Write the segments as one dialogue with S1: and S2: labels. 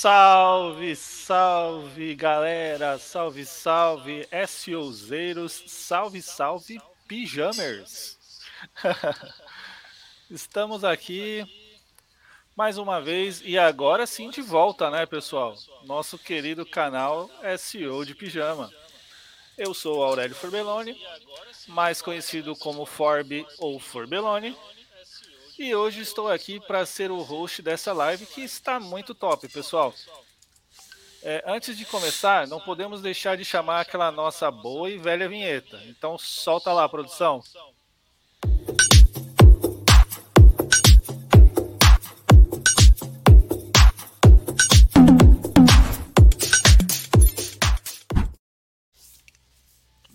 S1: Salve, salve galera, salve, salve SEOzeiros, salve, salve pijamers. Estamos aqui mais uma vez e agora sim de volta, né, pessoal? Nosso querido canal SEO de Pijama. Eu sou Aurélio Forbeloni, mais conhecido como Forbe ou Forbeloni. E hoje estou aqui para ser o host dessa live que está muito top, pessoal. É, antes de começar, não podemos deixar de chamar aquela nossa boa e velha vinheta. Então solta lá, produção.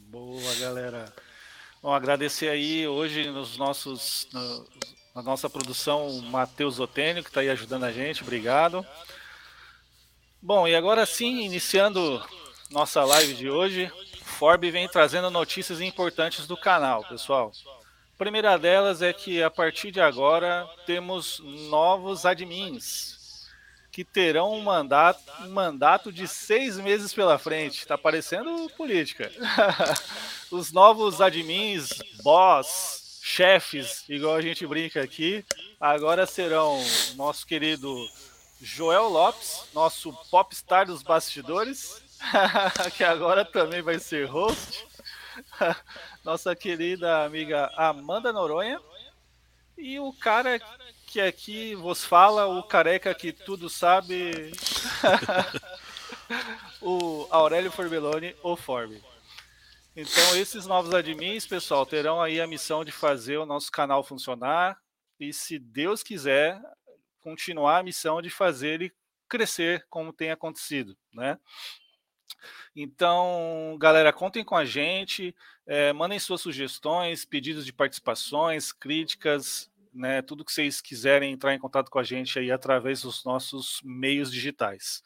S1: Boa, galera. Bom, agradecer aí hoje nos nossos, no, na nossa produção, o Matheus Otênio, que está aí ajudando a gente, obrigado. Bom, e agora sim, iniciando nossa live de hoje, Forb vem trazendo notícias importantes do canal, pessoal. A primeira delas é que a partir de agora temos novos admins que terão um mandato, um mandato de seis meses pela frente. Está parecendo política. Os novos admins, boss, chefes, igual a gente brinca aqui, agora serão nosso querido Joel Lopes, nosso popstar dos bastidores, que agora também vai ser host. Nossa querida amiga Amanda Noronha. E o cara que aqui vos fala, o careca que tudo sabe, o Aurélio Forbeloni, o Forbe. Então, esses novos admins, pessoal, terão aí a missão de fazer o nosso canal funcionar e, se Deus quiser, continuar a missão de fazer ele crescer como tem acontecido, né? Então, galera, contem com a gente, é, mandem suas sugestões, pedidos de participações, críticas, né, tudo que vocês quiserem entrar em contato com a gente aí através dos nossos meios digitais.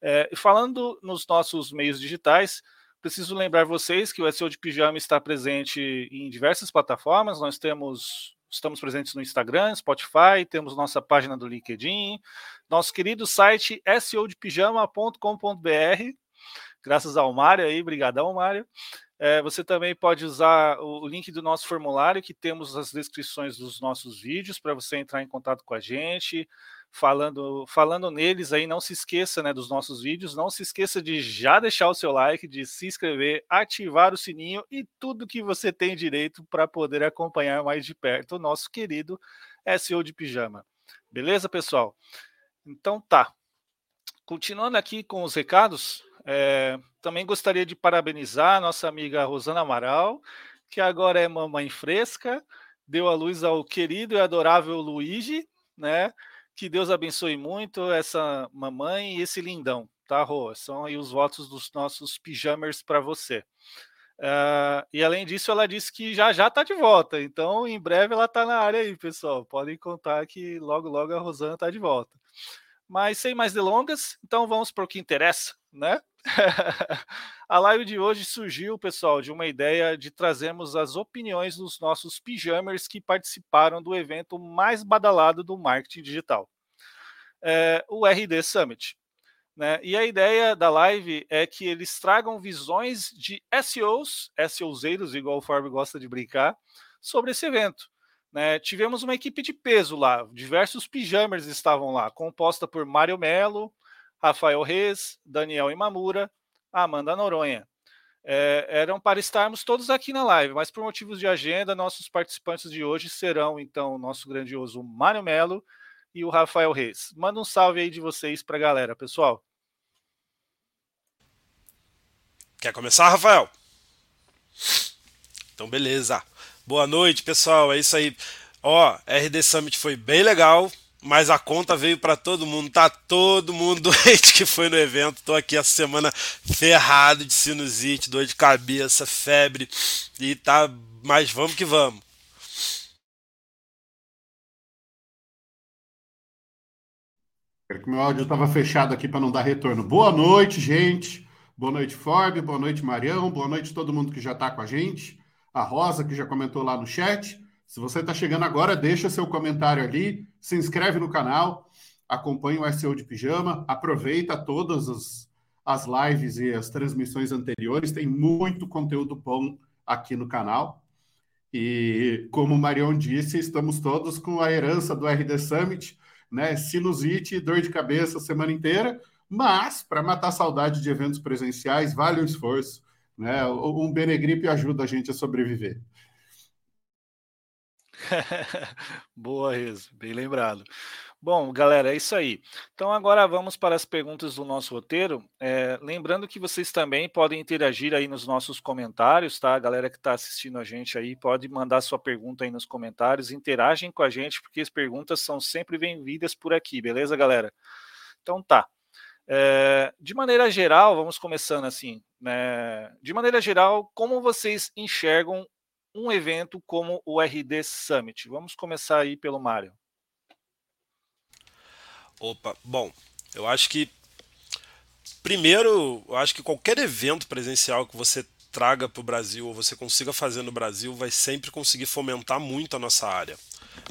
S1: É, falando nos nossos meios digitais, Preciso lembrar vocês que o SEO de Pijama está presente em diversas plataformas. Nós temos estamos presentes no Instagram, Spotify, temos nossa página do LinkedIn, nosso querido site seodepijama.com.br, graças ao Mário aí, brigadão Mário. É, você também pode usar o link do nosso formulário, que temos as descrições dos nossos vídeos, para você entrar em contato com a gente, falando, falando neles aí, não se esqueça né, dos nossos vídeos, não se esqueça de já deixar o seu like, de se inscrever, ativar o sininho e tudo que você tem direito para poder acompanhar mais de perto o nosso querido SEO de Pijama. Beleza, pessoal? Então tá. Continuando aqui com os recados, é, também gostaria de parabenizar a nossa amiga Rosana Amaral, que agora é mamãe fresca, deu a luz ao querido e adorável Luigi, né? Que Deus abençoe muito essa mamãe e esse lindão, tá, Rô? São aí os votos dos nossos pijamers para você. Uh, e além disso, ela disse que já já está de volta. Então, em breve ela está na área aí, pessoal. Podem contar que logo, logo a Rosana está de volta. Mas sem mais delongas, então vamos para o que interessa, né? a live de hoje surgiu, pessoal, de uma ideia de trazermos as opiniões dos nossos pijamers que participaram do evento mais badalado do marketing digital, é, o RD Summit. Né? E a ideia da live é que eles tragam visões de SEOs, SEOzeiros, igual o Forbes gosta de brincar, sobre esse evento. Né? Tivemos uma equipe de peso lá, diversos pijamers estavam lá, composta por Mário Melo, Rafael Reis, Daniel Imamura, Amanda Noronha. É, eram para estarmos todos aqui na live, mas por motivos de agenda, nossos participantes de hoje serão, então, o nosso grandioso Mário Melo e o Rafael Reis. Manda um salve aí de vocês para a galera, pessoal.
S2: Quer começar, Rafael? Então, beleza. Boa noite, pessoal. É isso aí. Ó, RD Summit foi bem legal mas a conta veio para todo mundo. Tá todo mundo doente que foi no evento. Tô aqui essa semana ferrado de sinusite, dor de cabeça, febre e tá, mas vamos que vamos.
S3: Espero que meu áudio estava fechado aqui para não dar retorno. Boa noite, gente. Boa noite, Forb. Boa noite, Marião. Boa noite todo mundo que já está com a gente. A Rosa, que já comentou lá no chat. Se você está chegando agora, deixa seu comentário ali, se inscreve no canal, acompanhe o SEO de Pijama, aproveita todas as, as lives e as transmissões anteriores, tem muito conteúdo bom aqui no canal. E como o Marion disse, estamos todos com a herança do RD Summit, né? Sinusite dor de cabeça a semana inteira, mas para matar saudade de eventos presenciais, vale o esforço. Né? Um Benegripe ajuda a gente a sobreviver.
S1: Boa, Rezo, bem lembrado. Bom, galera, é isso aí. Então agora vamos para as perguntas do nosso roteiro. É, lembrando que vocês também podem interagir aí nos nossos comentários, tá? A galera que está assistindo a gente aí pode mandar sua pergunta aí nos comentários, interagem com a gente, porque as perguntas são sempre bem-vindas por aqui, beleza, galera? Então tá. É, de maneira geral, vamos começando assim. Né? De maneira geral, como vocês enxergam um evento como o RD Summit? Vamos começar aí pelo Mário.
S2: Opa, bom, eu acho que primeiro, eu acho que qualquer evento presencial que você traga para o Brasil ou você consiga fazer no Brasil vai sempre conseguir fomentar muito a nossa área.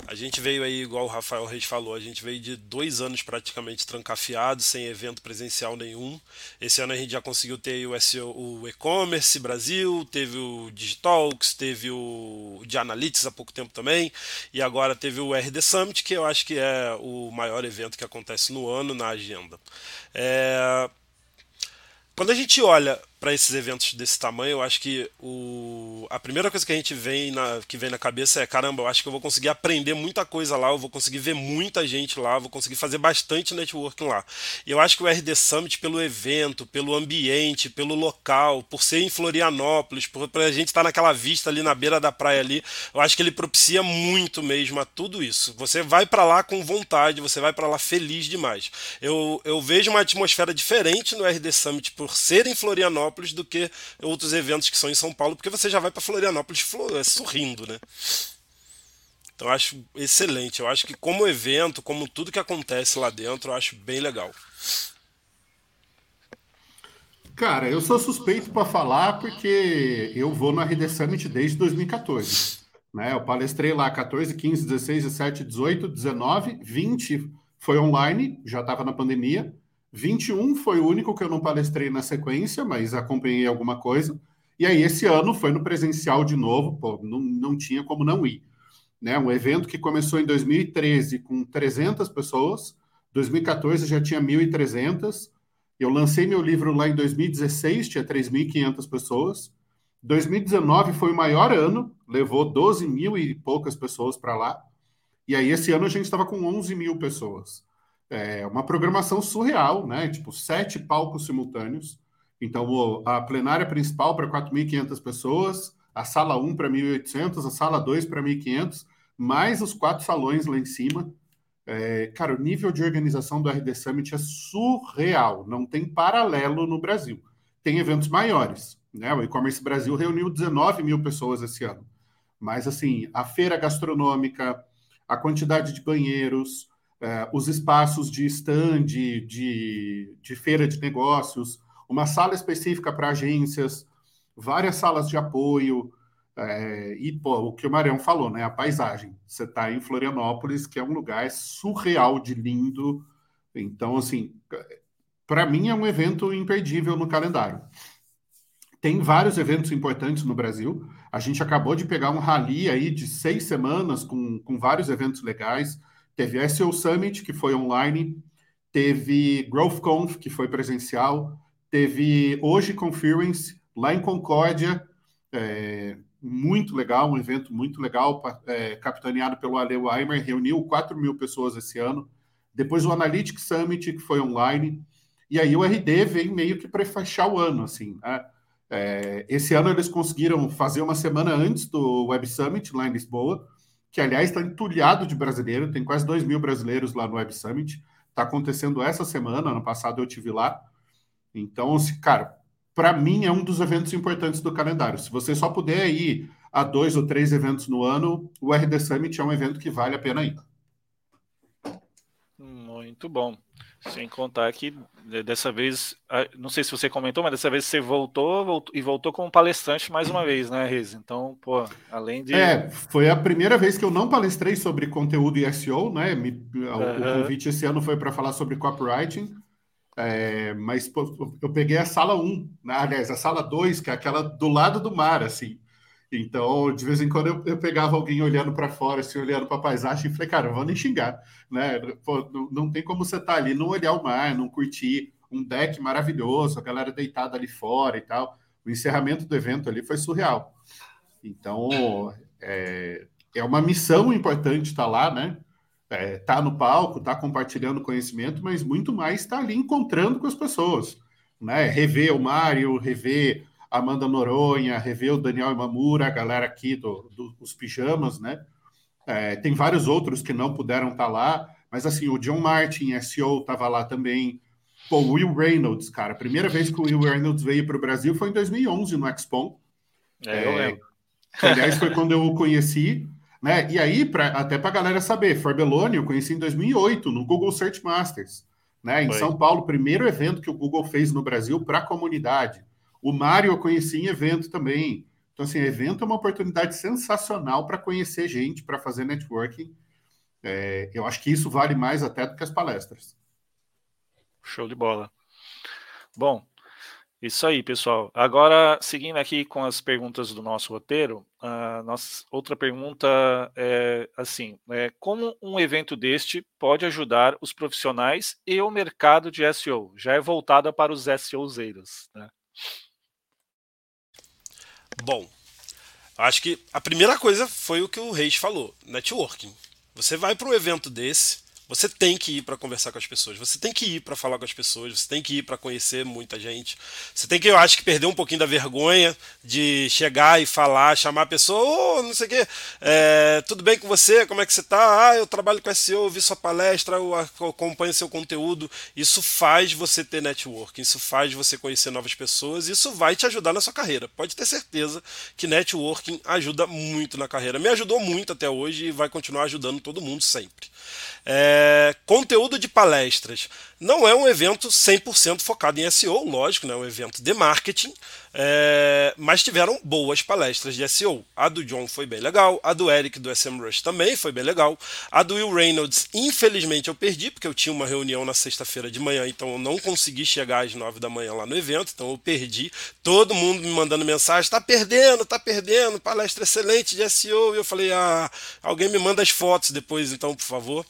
S2: A gente veio aí, igual o Rafael Reis falou, a gente veio de dois anos praticamente trancafiado, sem evento presencial nenhum. Esse ano a gente já conseguiu ter o e-commerce Brasil, teve o Digitalks, teve o de Analytics há pouco tempo também, e agora teve o RD Summit, que eu acho que é o maior evento que acontece no ano na agenda. É... Quando a gente olha para esses eventos desse tamanho, eu acho que o, a primeira coisa que a gente vem na, que vem na cabeça é caramba, eu acho que eu vou conseguir aprender muita coisa lá, eu vou conseguir ver muita gente lá, vou conseguir fazer bastante networking lá. E eu acho que o RD Summit, pelo evento, pelo ambiente, pelo local, por ser em Florianópolis, por, por a gente estar tá naquela vista ali na beira da praia ali, eu acho que ele propicia muito mesmo a tudo isso. Você vai para lá com vontade, você vai para lá feliz demais. Eu, eu vejo uma atmosfera diferente no RD Summit por ser em Florianópolis Florianópolis do que outros eventos que são em São Paulo, porque você já vai para Florianópolis é, sorrindo, né? Então eu acho excelente. Eu acho que como evento, como tudo que acontece lá dentro, eu acho bem legal.
S3: Cara, eu sou suspeito para falar porque eu vou no RD Summit desde 2014. Né? Eu palestrei lá 14, 15, 16, 17, 18, 19, 20 foi online, já estava na pandemia. 21 foi o único que eu não palestrei na sequência, mas acompanhei alguma coisa. E aí, esse ano foi no presencial de novo, pô, não, não tinha como não ir. Né? Um evento que começou em 2013 com 300 pessoas, 2014 já tinha 1.300. Eu lancei meu livro lá em 2016, tinha 3.500 pessoas. 2019 foi o maior ano, levou 12 mil e poucas pessoas para lá. E aí, esse ano a gente estava com 11 mil pessoas é uma programação surreal, né? Tipo, sete palcos simultâneos. Então, a plenária principal para 4.500 pessoas, a sala 1 para 1.800, a sala 2 para 1.500, mais os quatro salões lá em cima. É, cara, o nível de organização do RD Summit é surreal, não tem paralelo no Brasil. Tem eventos maiores, né? O E-Commerce Brasil reuniu 19 mil pessoas esse ano. Mas, assim, a feira gastronômica, a quantidade de banheiros, é, os espaços de stand, de, de feira de negócios, uma sala específica para agências, várias salas de apoio, é, e pô, o que o Marião falou, né? A paisagem. Você está em Florianópolis, que é um lugar surreal de lindo. Então, assim, para mim é um evento imperdível no calendário. Tem vários eventos importantes no Brasil. A gente acabou de pegar um rally aí de seis semanas com, com vários eventos legais. Teve SEO Summit, que foi online, teve GrowthConf, que foi presencial, teve hoje Conference, lá em Concórdia, é, muito legal, um evento muito legal, é, capitaneado pelo Ale Weimer, reuniu 4 mil pessoas esse ano. Depois o Analytics Summit, que foi online. E aí o RD vem meio que para fechar o ano, assim. Né? É, esse ano eles conseguiram fazer uma semana antes do Web Summit, lá em Lisboa, que aliás está entulhado de brasileiro, tem quase 2 mil brasileiros lá no Web Summit. Está acontecendo essa semana, ano passado eu tive lá. Então, cara, para mim é um dos eventos importantes do calendário. Se você só puder ir a dois ou três eventos no ano, o RD Summit é um evento que vale a pena ir.
S1: Muito bom. Sem contar que dessa vez, não sei se você comentou, mas dessa vez você voltou, voltou e voltou como palestrante mais uma vez, né, Rez? Então, pô, além de.
S3: É, foi a primeira vez que eu não palestrei sobre conteúdo e SEO, né? Me, uhum. O convite esse ano foi para falar sobre copywriting. É, mas pô, eu peguei a sala 1, né? aliás, a sala 2, que é aquela do lado do mar, assim. Então, de vez em quando eu, eu pegava alguém olhando para fora, assim, olhando para a paisagem, e falei, cara, não vou nem xingar, né? Pô, não, não, tem como você estar tá ali, não olhar o mar, não curtir um deck maravilhoso, a galera deitada ali fora e tal. O encerramento do evento ali foi surreal. Então, é, é uma missão importante estar tá lá, né? é, tá no palco, tá compartilhando conhecimento, mas muito mais está ali encontrando com as pessoas, né? Rever o Mário, rever Amanda Noronha, rever o Daniel Imamura, a galera aqui do, do, dos pijamas, né? É, tem vários outros que não puderam estar tá lá, mas assim, o John Martin, SEO, estava lá também. Pô, o Will Reynolds, cara, a primeira vez que o Will Reynolds veio para o Brasil foi em 2011 no Expo.
S1: É, eu lembro.
S3: aliás, foi quando eu o conheci. Né? E aí, pra, até para a galera saber, Forbelone eu conheci em 2008, no Google Search Masters. Né? Em Foi. São Paulo, primeiro evento que o Google fez no Brasil para a comunidade. O Mário eu conheci em evento também. Então, assim, evento é uma oportunidade sensacional para conhecer gente, para fazer networking. É, eu acho que isso vale mais até do que as palestras.
S1: Show de bola. Bom, isso aí, pessoal. Agora, seguindo aqui com as perguntas do nosso roteiro, a nossa outra pergunta é assim: é, como um evento deste pode ajudar os profissionais e o mercado de SEO? Já é voltada para os SEOzeiros, né?
S2: Bom, acho que a primeira coisa foi o que o Reis falou: networking. Você vai para um evento desse você tem que ir para conversar com as pessoas, você tem que ir para falar com as pessoas, você tem que ir para conhecer muita gente. Você tem que, eu acho que, perder um pouquinho da vergonha de chegar e falar, chamar a pessoa, ô, oh, não sei o quê, é, tudo bem com você? Como é que você está? Ah, eu trabalho com SEO, eu vi sua palestra, eu acompanho seu conteúdo. Isso faz você ter networking, isso faz você conhecer novas pessoas, isso vai te ajudar na sua carreira. Pode ter certeza que networking ajuda muito na carreira. Me ajudou muito até hoje e vai continuar ajudando todo mundo sempre. É, conteúdo de palestras. Não é um evento 100% focado em SEO, lógico, né? é um evento de marketing, é, mas tiveram boas palestras de SEO. A do John foi bem legal, a do Eric do SM Rush também foi bem legal. A do Will Reynolds, infelizmente, eu perdi, porque eu tinha uma reunião na sexta-feira de manhã, então eu não consegui chegar às nove da manhã lá no evento, então eu perdi. Todo mundo me mandando mensagem: tá perdendo, tá perdendo, palestra excelente de SEO. E eu falei: ah, alguém me manda as fotos depois, então, por favor.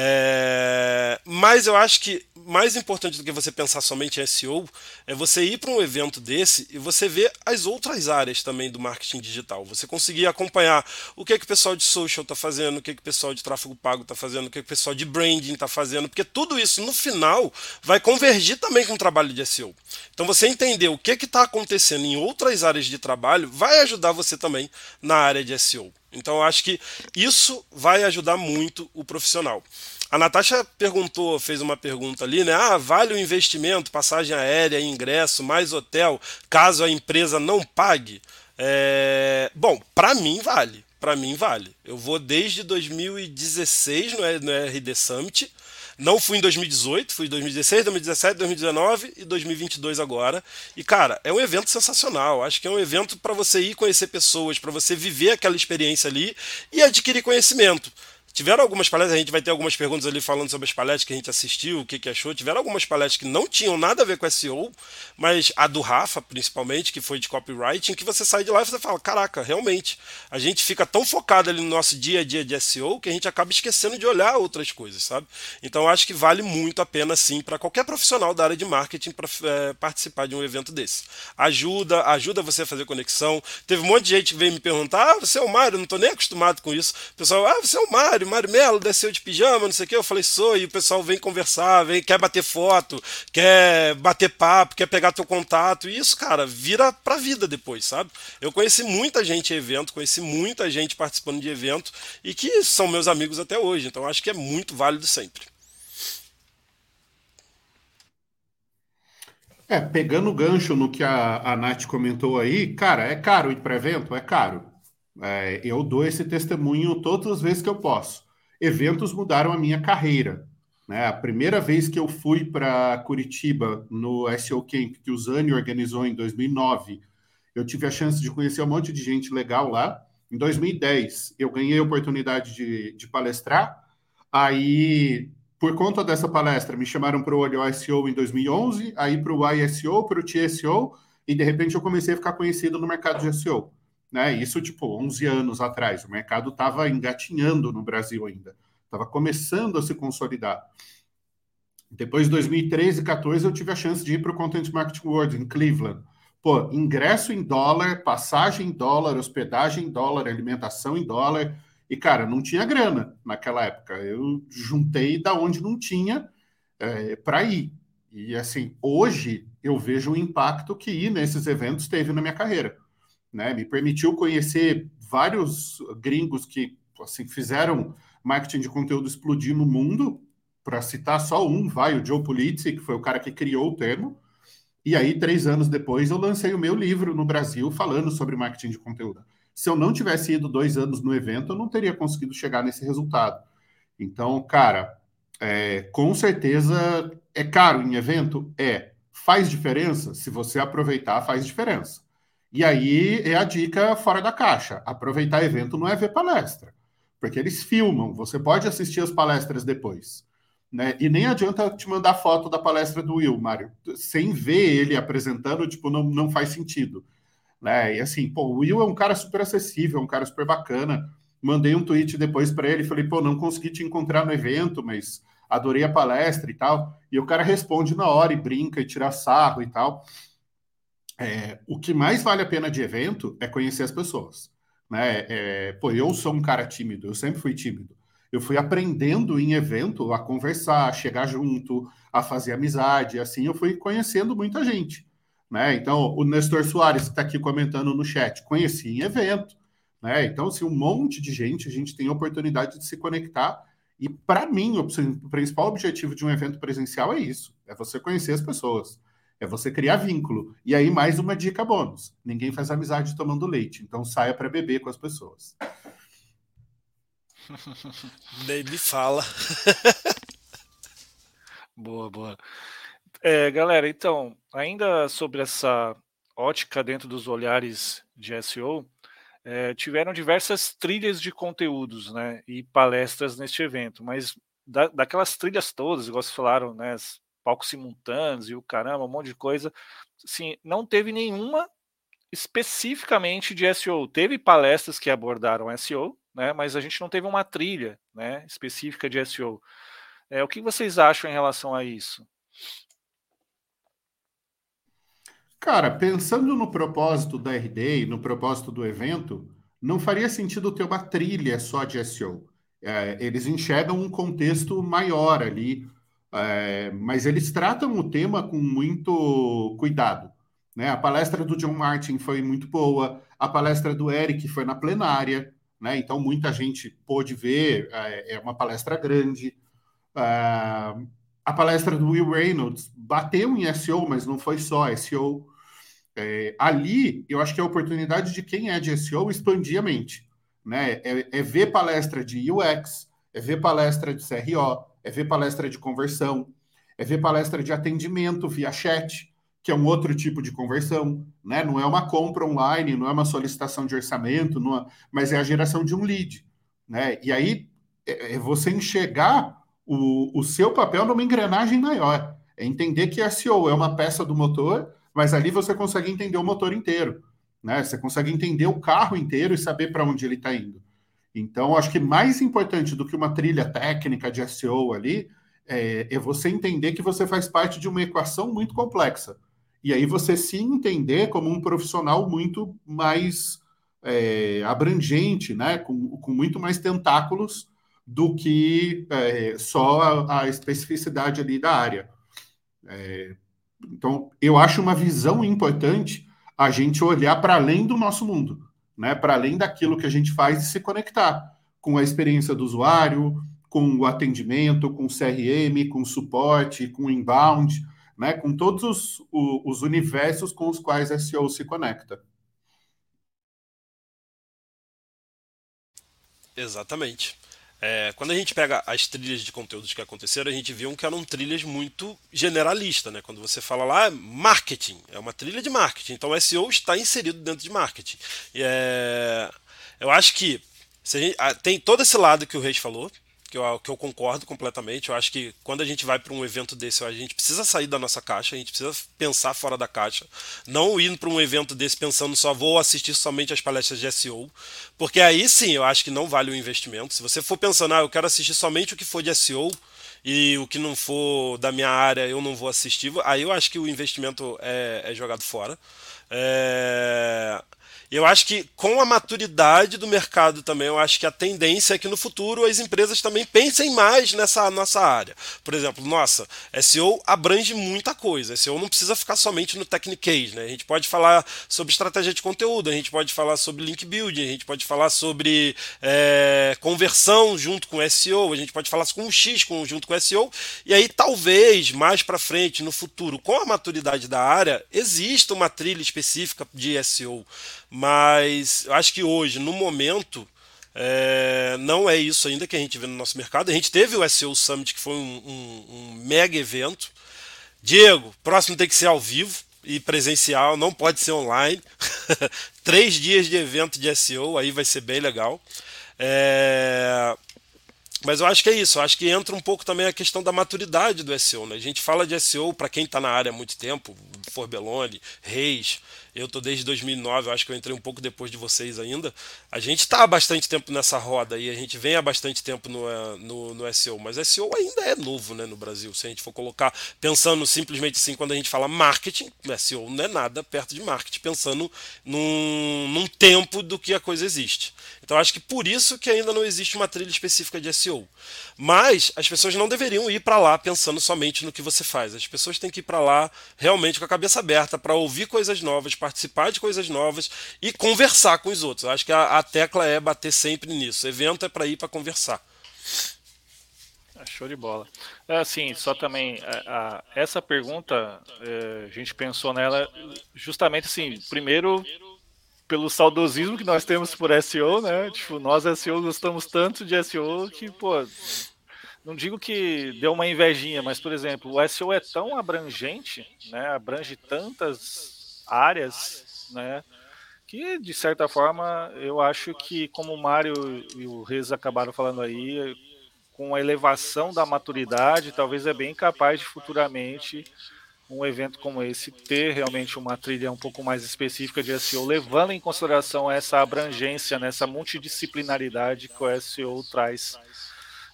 S2: É, mas eu acho que mais importante do que você pensar somente em SEO é você ir para um evento desse e você ver as outras áreas também do marketing digital. Você conseguir acompanhar o que, é que o pessoal de social está fazendo, o que, é que o pessoal de tráfego pago está fazendo, o que, é que o pessoal de branding está fazendo, porque tudo isso no final vai convergir também com o trabalho de SEO. Então você entender o que está acontecendo em outras áreas de trabalho vai ajudar você também na área de SEO. Então eu acho que isso vai ajudar muito o profissional. A Natasha perguntou, fez uma pergunta ali, né? Ah, vale o investimento, passagem aérea, ingresso, mais hotel, caso a empresa não pague? É... Bom, para mim vale. Para mim vale. Eu vou desde 2016 no, RD Summit. Não fui em 2018, fui em 2016, 2017, 2019 e 2022 agora. E cara, é um evento sensacional. Acho que é um evento para você ir conhecer pessoas, para você viver aquela experiência ali e adquirir conhecimento. Tiveram algumas palestras, a gente vai ter algumas perguntas ali falando sobre as palestras que a gente assistiu, o que, que achou. Tiveram algumas palestras que não tinham nada a ver com SEO, mas a do Rafa, principalmente, que foi de copywriting, que você sai de lá e você fala: caraca, realmente, a gente fica tão focado ali no nosso dia a dia de SEO que a gente acaba esquecendo de olhar outras coisas, sabe? Então acho que vale muito a pena, sim, para qualquer profissional da área de marketing para é, participar de um evento desse. Ajuda, ajuda você a fazer conexão. Teve um monte de gente que veio me perguntar: ah, você é o Mário, não estou nem acostumado com isso. O pessoal, ah, você é o Mário. Mário Melo desceu de pijama, não sei o que. Eu falei, sou, e o pessoal vem conversar, vem, quer bater foto, quer bater papo, quer pegar teu contato. E isso, cara, vira pra vida depois, sabe? Eu conheci muita gente em evento, conheci muita gente participando de evento e que são meus amigos até hoje. Então acho que é muito válido sempre.
S3: É, pegando o gancho no que a, a Nath comentou aí, cara, é caro ir para evento? É caro. É, eu dou esse testemunho todas as vezes que eu posso. Eventos mudaram a minha carreira. Né? A primeira vez que eu fui para Curitiba no SEO Camp que o Zani organizou em 2009, eu tive a chance de conhecer um monte de gente legal lá. Em 2010, eu ganhei a oportunidade de, de palestrar. Aí, por conta dessa palestra, me chamaram para o Olho SEO em 2011, aí para o ISO, para o TSO, e de repente eu comecei a ficar conhecido no mercado de SEO. Né? Isso, tipo, 11 anos atrás. O mercado estava engatinhando no Brasil ainda. Estava começando a se consolidar. Depois de 2013 e 2014, eu tive a chance de ir para o Content Marketing World, em Cleveland. Pô, ingresso em dólar, passagem em dólar, hospedagem em dólar, alimentação em dólar. E, cara, não tinha grana naquela época. Eu juntei da onde não tinha é, para ir. E, assim, hoje eu vejo o impacto que ir nesses eventos teve na minha carreira. Né? Me permitiu conhecer vários gringos que assim, fizeram marketing de conteúdo explodir no mundo. Para citar só um, vai o Joe Pulizzi, que foi o cara que criou o termo. E aí, três anos depois, eu lancei o meu livro no Brasil falando sobre marketing de conteúdo. Se eu não tivesse ido dois anos no evento, eu não teria conseguido chegar nesse resultado. Então, cara, é, com certeza é caro em evento? É. Faz diferença? Se você aproveitar, faz diferença. E aí é a dica fora da caixa. Aproveitar evento não é ver palestra, porque eles filmam, você pode assistir as palestras depois. Né? E nem adianta te mandar foto da palestra do Will, Mário. Sem ver ele apresentando, tipo, não, não faz sentido. Né? E assim, pô, o Will é um cara super acessível, um cara super bacana. Mandei um tweet depois para ele, falei, pô, não consegui te encontrar no evento, mas adorei a palestra e tal. E o cara responde na hora e brinca e tira sarro e tal. É, o que mais vale a pena de evento é conhecer as pessoas. Né? É, pô, eu sou um cara tímido, eu sempre fui tímido. Eu fui aprendendo em evento a conversar, a chegar junto, a fazer amizade, assim eu fui conhecendo muita gente. Né? Então, o Nestor Soares, que está aqui comentando no chat, conheci em evento. Né? Então, assim, um monte de gente, a gente tem a oportunidade de se conectar. E, para mim, o principal objetivo de um evento presencial é isso: é você conhecer as pessoas, é você criar vínculo. E aí, mais uma dica bônus: ninguém faz amizade tomando leite, então saia para beber com as pessoas.
S2: Nem me fala.
S1: boa, boa. É, galera, então, ainda sobre essa ótica dentro dos olhares de SEO, é, tiveram diversas trilhas de conteúdos né, e palestras neste evento, mas da, daquelas trilhas todas, igual vocês falaram, né, palcos simultâneos e o caramba, um monte de coisa, assim, não teve nenhuma especificamente de SEO. Teve palestras que abordaram SEO, né, mas a gente não teve uma trilha né, específica de SEO. É, o que vocês acham em relação a isso?
S3: Cara, pensando no propósito da RD no propósito do evento, não faria sentido ter uma trilha só de SEO. É, eles enxergam um contexto maior ali, é, mas eles tratam o tema com muito cuidado. Né? A palestra do John Martin foi muito boa, a palestra do Eric foi na plenária, né? então muita gente pôde ver, é, é uma palestra grande. É, a palestra do Will Reynolds bateu em SEO, mas não foi só SEO. É, ali, eu acho que é a oportunidade de quem é de SEO expandir a mente. Né? É, é, ver palestra de UX, é ver palestra de CRO, é ver palestra de conversão, é ver palestra de atendimento via chat, que é um outro tipo de conversão. Né? Não é uma compra online, não é uma solicitação de orçamento, é, mas é a geração de um lead. Né? E aí é, é você enxergar o, o seu papel numa engrenagem maior. É entender que SEO é uma peça do motor mas ali você consegue entender o motor inteiro, né? Você consegue entender o carro inteiro e saber para onde ele está indo. Então, acho que mais importante do que uma trilha técnica de SEO ali é, é, você entender que você faz parte de uma equação muito complexa. E aí você se entender como um profissional muito mais é, abrangente, né? Com, com, muito mais tentáculos do que é, só a, a, especificidade ali da área. É, então, eu acho uma visão importante a gente olhar para além do nosso mundo, né? Para além daquilo que a gente faz e se conectar com a experiência do usuário, com o atendimento, com o CRM, com o suporte, com o inbound, né? Com todos os, os universos com os quais a SEO se conecta.
S2: Exatamente. É, quando a gente pega as trilhas de conteúdos que aconteceram, a gente viu que eram trilhas muito generalistas, né? Quando você fala lá, marketing, é uma trilha de marketing. Então o SEO está inserido dentro de marketing. É, eu acho que gente, tem todo esse lado que o Reis falou, que eu, que eu concordo completamente. Eu acho que quando a gente vai para um evento desse, a gente precisa sair da nossa caixa, a gente precisa pensar fora da caixa. Não ir para um evento desse pensando só vou assistir somente as palestras de SEO, porque aí sim eu acho que não vale o investimento. Se você for pensando, ah, eu quero assistir somente o que for de SEO e o que não for da minha área eu não vou assistir, aí eu acho que o investimento é, é jogado fora. É... Eu acho que com a maturidade do mercado também, eu acho que a tendência é que no futuro as empresas também pensem mais nessa nossa área. Por exemplo, nossa, SEO abrange muita coisa. SEO não precisa ficar somente no Technicase, né? A gente pode falar sobre estratégia de conteúdo, a gente pode falar sobre link building, a gente pode falar sobre é, conversão junto com SEO, a gente pode falar com o X junto com SEO. E aí talvez mais para frente, no futuro, com a maturidade da área, exista uma trilha específica de SEO. Mas eu acho que hoje, no momento, é, não é isso ainda que a gente vê no nosso mercado. A gente teve o SEO Summit, que foi um, um, um mega evento. Diego, próximo tem que ser ao vivo e presencial, não pode ser online. Três dias de evento de SEO, aí vai ser bem legal. É, mas eu acho que é isso, eu acho que entra um pouco também a questão da maturidade do SEO. Né? A gente fala de SEO para quem está na área há muito tempo, Forbelone, Reis, eu tô desde 2009, eu acho que eu entrei um pouco depois de vocês ainda. A gente está há bastante tempo nessa roda e a gente vem há bastante tempo no, eh, no, no SEO, mas SEO ainda é novo né, no Brasil. Se a gente for colocar, pensando simplesmente assim, quando a gente fala marketing, SEO não é nada perto de marketing, pensando num, num tempo do que a coisa existe. Então acho que por isso que ainda não existe uma trilha específica de SEO. Mas as pessoas não deveriam ir para lá pensando somente no que você faz. As pessoas têm que ir para lá realmente com a cabeça aberta para ouvir coisas novas, participar de coisas novas e conversar com os outros. Eu acho que a, a tecla é bater sempre nisso. O evento é para ir para conversar.
S1: É, show de bola. É, assim, só também, a, a, essa pergunta, é, a gente pensou nela justamente assim, primeiro pelo saudosismo que nós temos por SEO, né? Tipo, nós SEO gostamos tanto de SEO que, pô, não digo que deu uma invejinha, mas, por exemplo, o SEO é tão abrangente, né? Abrange tantas áreas, né? Que de certa forma eu acho que, como o Mário e o Reza acabaram falando aí, com a elevação da maturidade, talvez é bem capaz de futuramente um evento como esse ter realmente uma trilha um pouco mais específica de SEO, levando em consideração essa abrangência, né, multidisciplinaridade que o SEO traz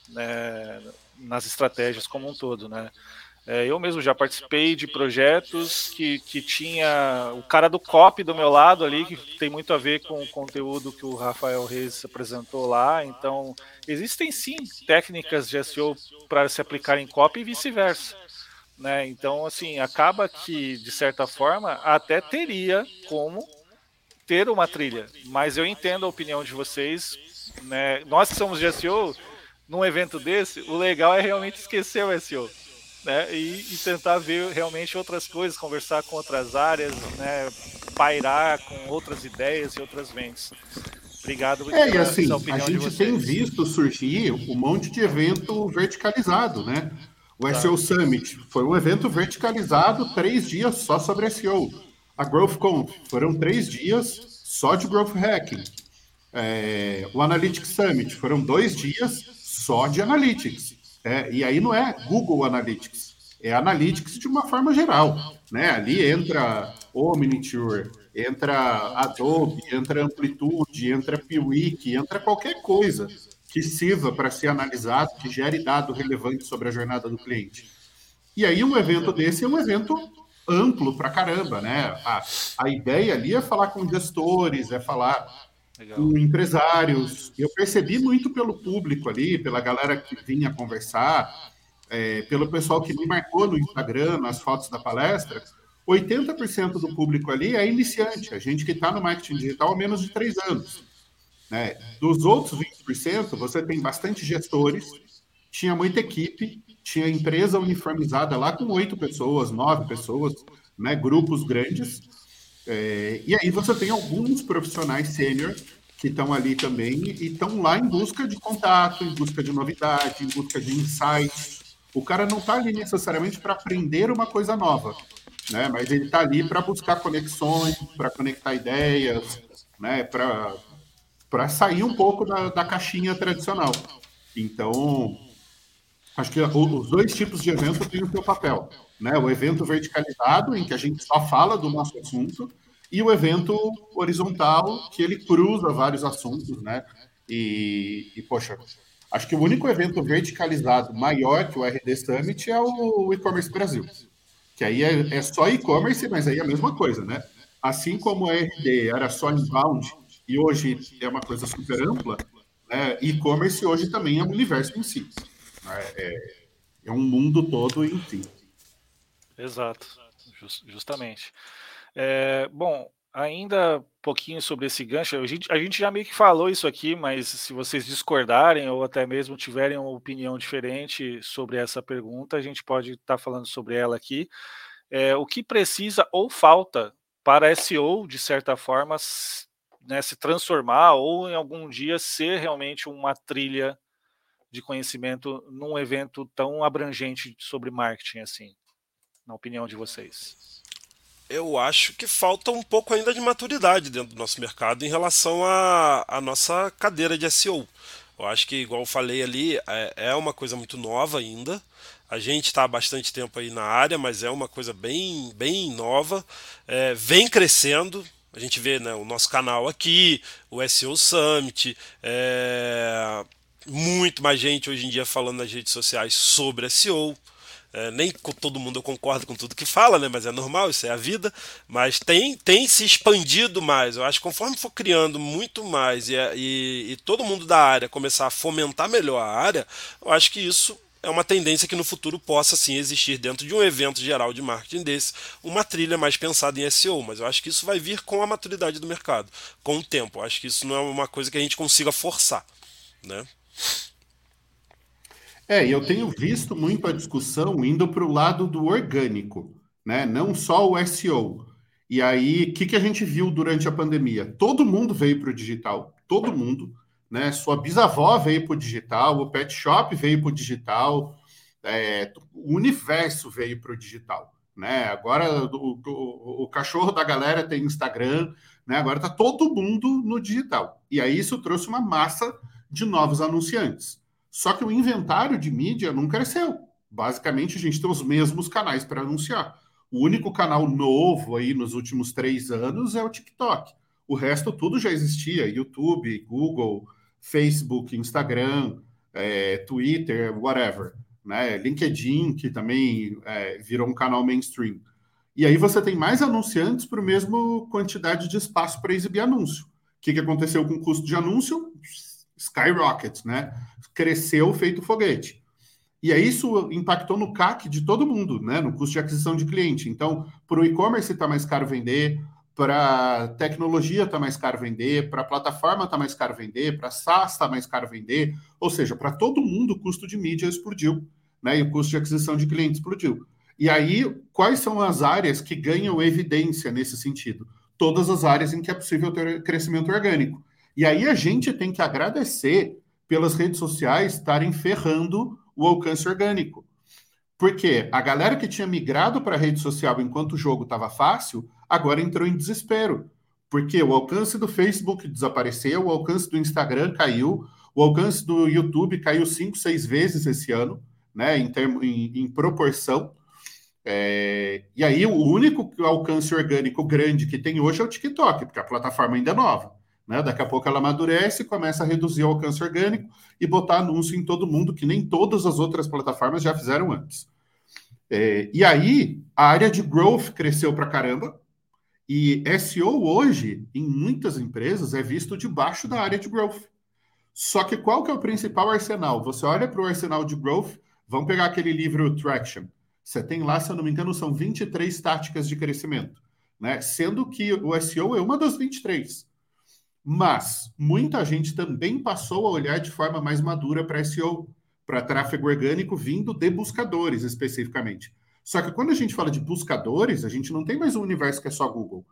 S1: né, nas estratégias como um todo, né? É, eu mesmo já participei de projetos que, que tinha o cara do COP do meu lado ali, que tem muito a ver com o conteúdo que o Rafael Reis apresentou lá. Então, existem sim técnicas de SEO para se aplicar em COP e vice-versa. Né? Então, assim, acaba que, de certa forma, até teria como ter uma trilha. Mas eu entendo a opinião de vocês. Né? Nós que somos de SEO, num evento desse, o legal é realmente esquecer o SEO né? E, e, tentar ver realmente outras coisas, conversar com outras áreas, né? Pairar com outras ideias e outras mentes. Obrigado.
S3: É, e assim, a gente tem visto surgir um monte de evento verticalizado, né? O tá. SEO Summit foi um evento verticalizado, três dias só sobre SEO. A GrowthConf foram três dias só de Growth Hacking. É, o Analytics Summit foram dois dias só de Analytics. É, e aí não é Google Analytics, é Analytics de uma forma geral. Né? Ali entra Omniture, entra Adobe, entra Amplitude, entra Piwik, entra qualquer coisa que sirva para ser analisado, que gere dado relevante sobre a jornada do cliente. E aí um evento desse é um evento amplo para caramba, né? A, a ideia ali é falar com gestores, é falar Legal. com empresários. Eu percebi muito pelo público ali, pela galera que vinha conversar, é, pelo pessoal que me marcou no Instagram, nas fotos da palestra. 80% do público ali é iniciante, a gente que está no marketing digital há menos de três anos. Né? Dos outros 20%, você tem bastante gestores, tinha muita equipe, tinha empresa uniformizada lá com oito pessoas, nove pessoas, né? grupos grandes. É, e aí você tem alguns profissionais sênior que estão ali também e estão lá em busca de contato, em busca de novidade, em busca de insight. O cara não está ali necessariamente para aprender uma coisa nova, né? Mas ele está ali para buscar conexões, para conectar ideias, né? Para para sair um pouco da, da caixinha tradicional. Então, acho que os dois tipos de evento têm o seu papel. Né? O evento verticalizado, em que a gente só fala do nosso assunto, e o evento horizontal, que ele cruza vários assuntos, né? E, e poxa, acho que o único evento verticalizado maior que o RD Summit é o e-commerce Brasil. Que aí é, é só e-commerce, mas aí é a mesma coisa, né? Assim como o RD era só inbound e hoje é uma coisa super ampla, né? e-commerce hoje também é um universo em si. Né? É, é um mundo todo em si.
S1: Exato, Just, justamente. É, bom, ainda um pouquinho sobre esse gancho, a gente, a gente já meio que falou isso aqui, mas se vocês discordarem ou até mesmo tiverem uma opinião diferente sobre essa pergunta, a gente pode estar tá falando sobre ela aqui. É, o que precisa ou falta para SEO, de certa forma, né, se transformar ou em algum dia ser realmente uma trilha de conhecimento num evento tão abrangente sobre marketing assim, na opinião de vocês?
S2: Eu acho que falta um pouco ainda de maturidade dentro do nosso mercado em relação à, nossa cadeira de SEO. Eu acho que, igual eu falei ali, é, é uma coisa muito nova ainda. A gente está há bastante tempo aí na área, mas é uma coisa bem, bem nova. É, vem crescendo, a gente vê né, o nosso canal aqui, o SEO Summit, é, muito mais gente hoje em dia falando nas redes sociais sobre SEO. É, nem todo mundo eu concordo com tudo que fala, né? Mas é normal, isso é a vida. Mas tem, tem se expandido mais. Eu acho que conforme for criando muito mais e, e, e todo mundo da área começar a fomentar melhor a área, eu acho que isso é uma tendência que no futuro possa sim existir dentro de um evento geral de marketing desse, uma trilha mais pensada em SEO, mas eu acho que isso vai vir com a maturidade do mercado, com o tempo. Eu acho que isso não é uma coisa que a gente consiga forçar, né?
S3: É, eu tenho visto muito a discussão indo para o lado do orgânico, né? Não só o SEO. E aí, o que, que a gente viu durante a pandemia? Todo mundo veio para o digital, todo mundo né? Sua bisavó veio para o digital, o pet shop veio para o digital, é, o universo veio para o digital. Né? Agora o, o, o, cachorro da galera tem Instagram, né? agora está todo mundo no digital. E aí isso trouxe uma massa de novos anunciantes. Só que o inventário de mídia não cresceu. Basicamente, a gente tem os mesmos canais para anunciar. O único canal novo aí nos últimos três anos é o TikTok. O resto tudo já existia: YouTube, Google, Facebook, Instagram, é, Twitter, whatever, né? LinkedIn, que também é, virou um canal mainstream. E aí você tem mais anunciantes para o mesmo quantidade de espaço para exibir anúncio. O que, que aconteceu com o custo de anúncio? Skyrocket, né? Cresceu feito foguete. E aí isso impactou no CAC de todo mundo, né? No custo de aquisição de cliente. Então, para o e-commerce está mais caro vender, para tecnologia está mais caro vender, para plataforma está mais caro vender, para SaaS está mais caro vender, ou seja, para todo mundo o custo de mídia explodiu, né? E o custo de aquisição de clientes explodiu. E aí, quais são as áreas que ganham evidência nesse sentido? Todas as áreas em que é possível ter crescimento orgânico. E aí a gente tem que agradecer pelas redes sociais estarem ferrando o alcance orgânico. Porque a galera que tinha migrado para a rede social enquanto o jogo estava fácil, agora entrou em desespero. Porque o alcance do Facebook desapareceu, o alcance do Instagram caiu, o alcance do YouTube caiu cinco, seis vezes esse ano, né, em, termo, em, em proporção. É, e aí, o único alcance orgânico grande que tem hoje é o TikTok, porque a plataforma ainda é nova. Né? Daqui a pouco ela amadurece, começa a reduzir o alcance orgânico e botar anúncio em todo mundo, que nem todas as outras plataformas já fizeram antes. É, e aí, a área de growth cresceu para caramba, e SEO hoje, em muitas empresas, é visto debaixo da área de growth. Só que qual que é o principal arsenal? Você olha para o arsenal de growth, vamos pegar aquele livro Traction. Você tem lá, se eu não me engano, são 23 táticas de crescimento, né? Sendo que o SEO é uma das 23. Mas muita gente também passou a olhar de forma mais madura para SEO, para tráfego orgânico vindo de buscadores especificamente. Só que quando a gente fala de buscadores, a gente não tem mais um universo que é só Google.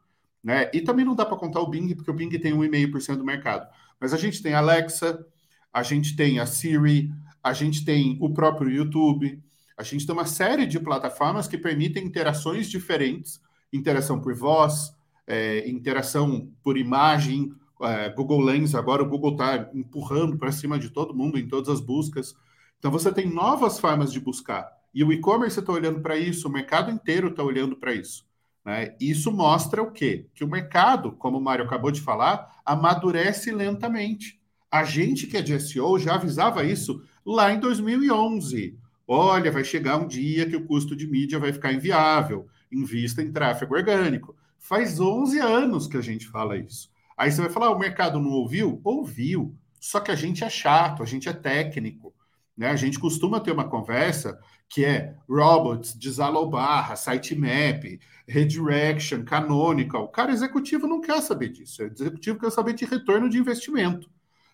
S3: Né? E também não dá para contar o Bing, porque o Bing tem 1,5% do mercado. Mas a gente tem a Alexa, a gente tem a Siri, a gente tem o próprio YouTube, a gente tem uma série de plataformas que permitem interações diferentes, interação por voz, é, interação por imagem, é, Google Lens, agora o Google está empurrando para cima de todo mundo em todas as buscas. Então você tem novas formas de buscar. E o e-commerce está olhando para isso, o mercado inteiro está olhando para isso. Né? Isso mostra o quê? Que o mercado, como o Mário acabou de falar, amadurece lentamente. A gente que é de SEO já avisava isso lá em 2011. Olha, vai chegar um dia que o custo de mídia vai ficar inviável, invista em tráfego orgânico. Faz 11 anos que a gente fala isso. Aí você vai falar, ah, o mercado não ouviu? Ouviu. Só que a gente é chato, a gente é técnico. Né? A gente costuma ter uma conversa que é robots, desalo barra, sitemap, redirection, canonical. O cara executivo não quer saber disso. O executivo quer saber de retorno de investimento.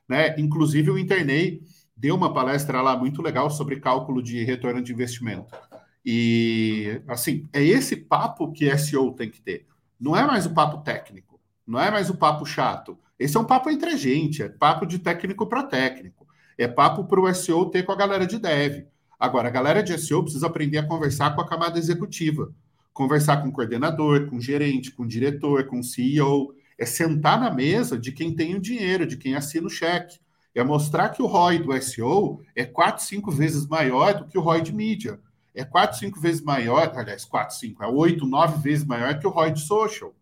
S3: Né? Inclusive, o Internei deu uma palestra lá muito legal sobre cálculo de retorno de investimento. E, assim, é esse papo que SEO tem que ter. Não é mais o papo técnico, não é mais o papo chato. Esse é um papo entre a gente, é papo de técnico para técnico. É papo para o SEO ter com a galera de dev. Agora, a galera de SEO precisa aprender a conversar com a camada executiva. Conversar com o coordenador, com o gerente, com o diretor, com o CEO. É sentar na mesa de quem tem o dinheiro, de quem assina o cheque é mostrar que o ROI do SEO é 4, 5 vezes maior do que o ROI de mídia. É 4, 5 vezes maior, aliás, 4, 5, é 8, 9 vezes maior que o ROI de social.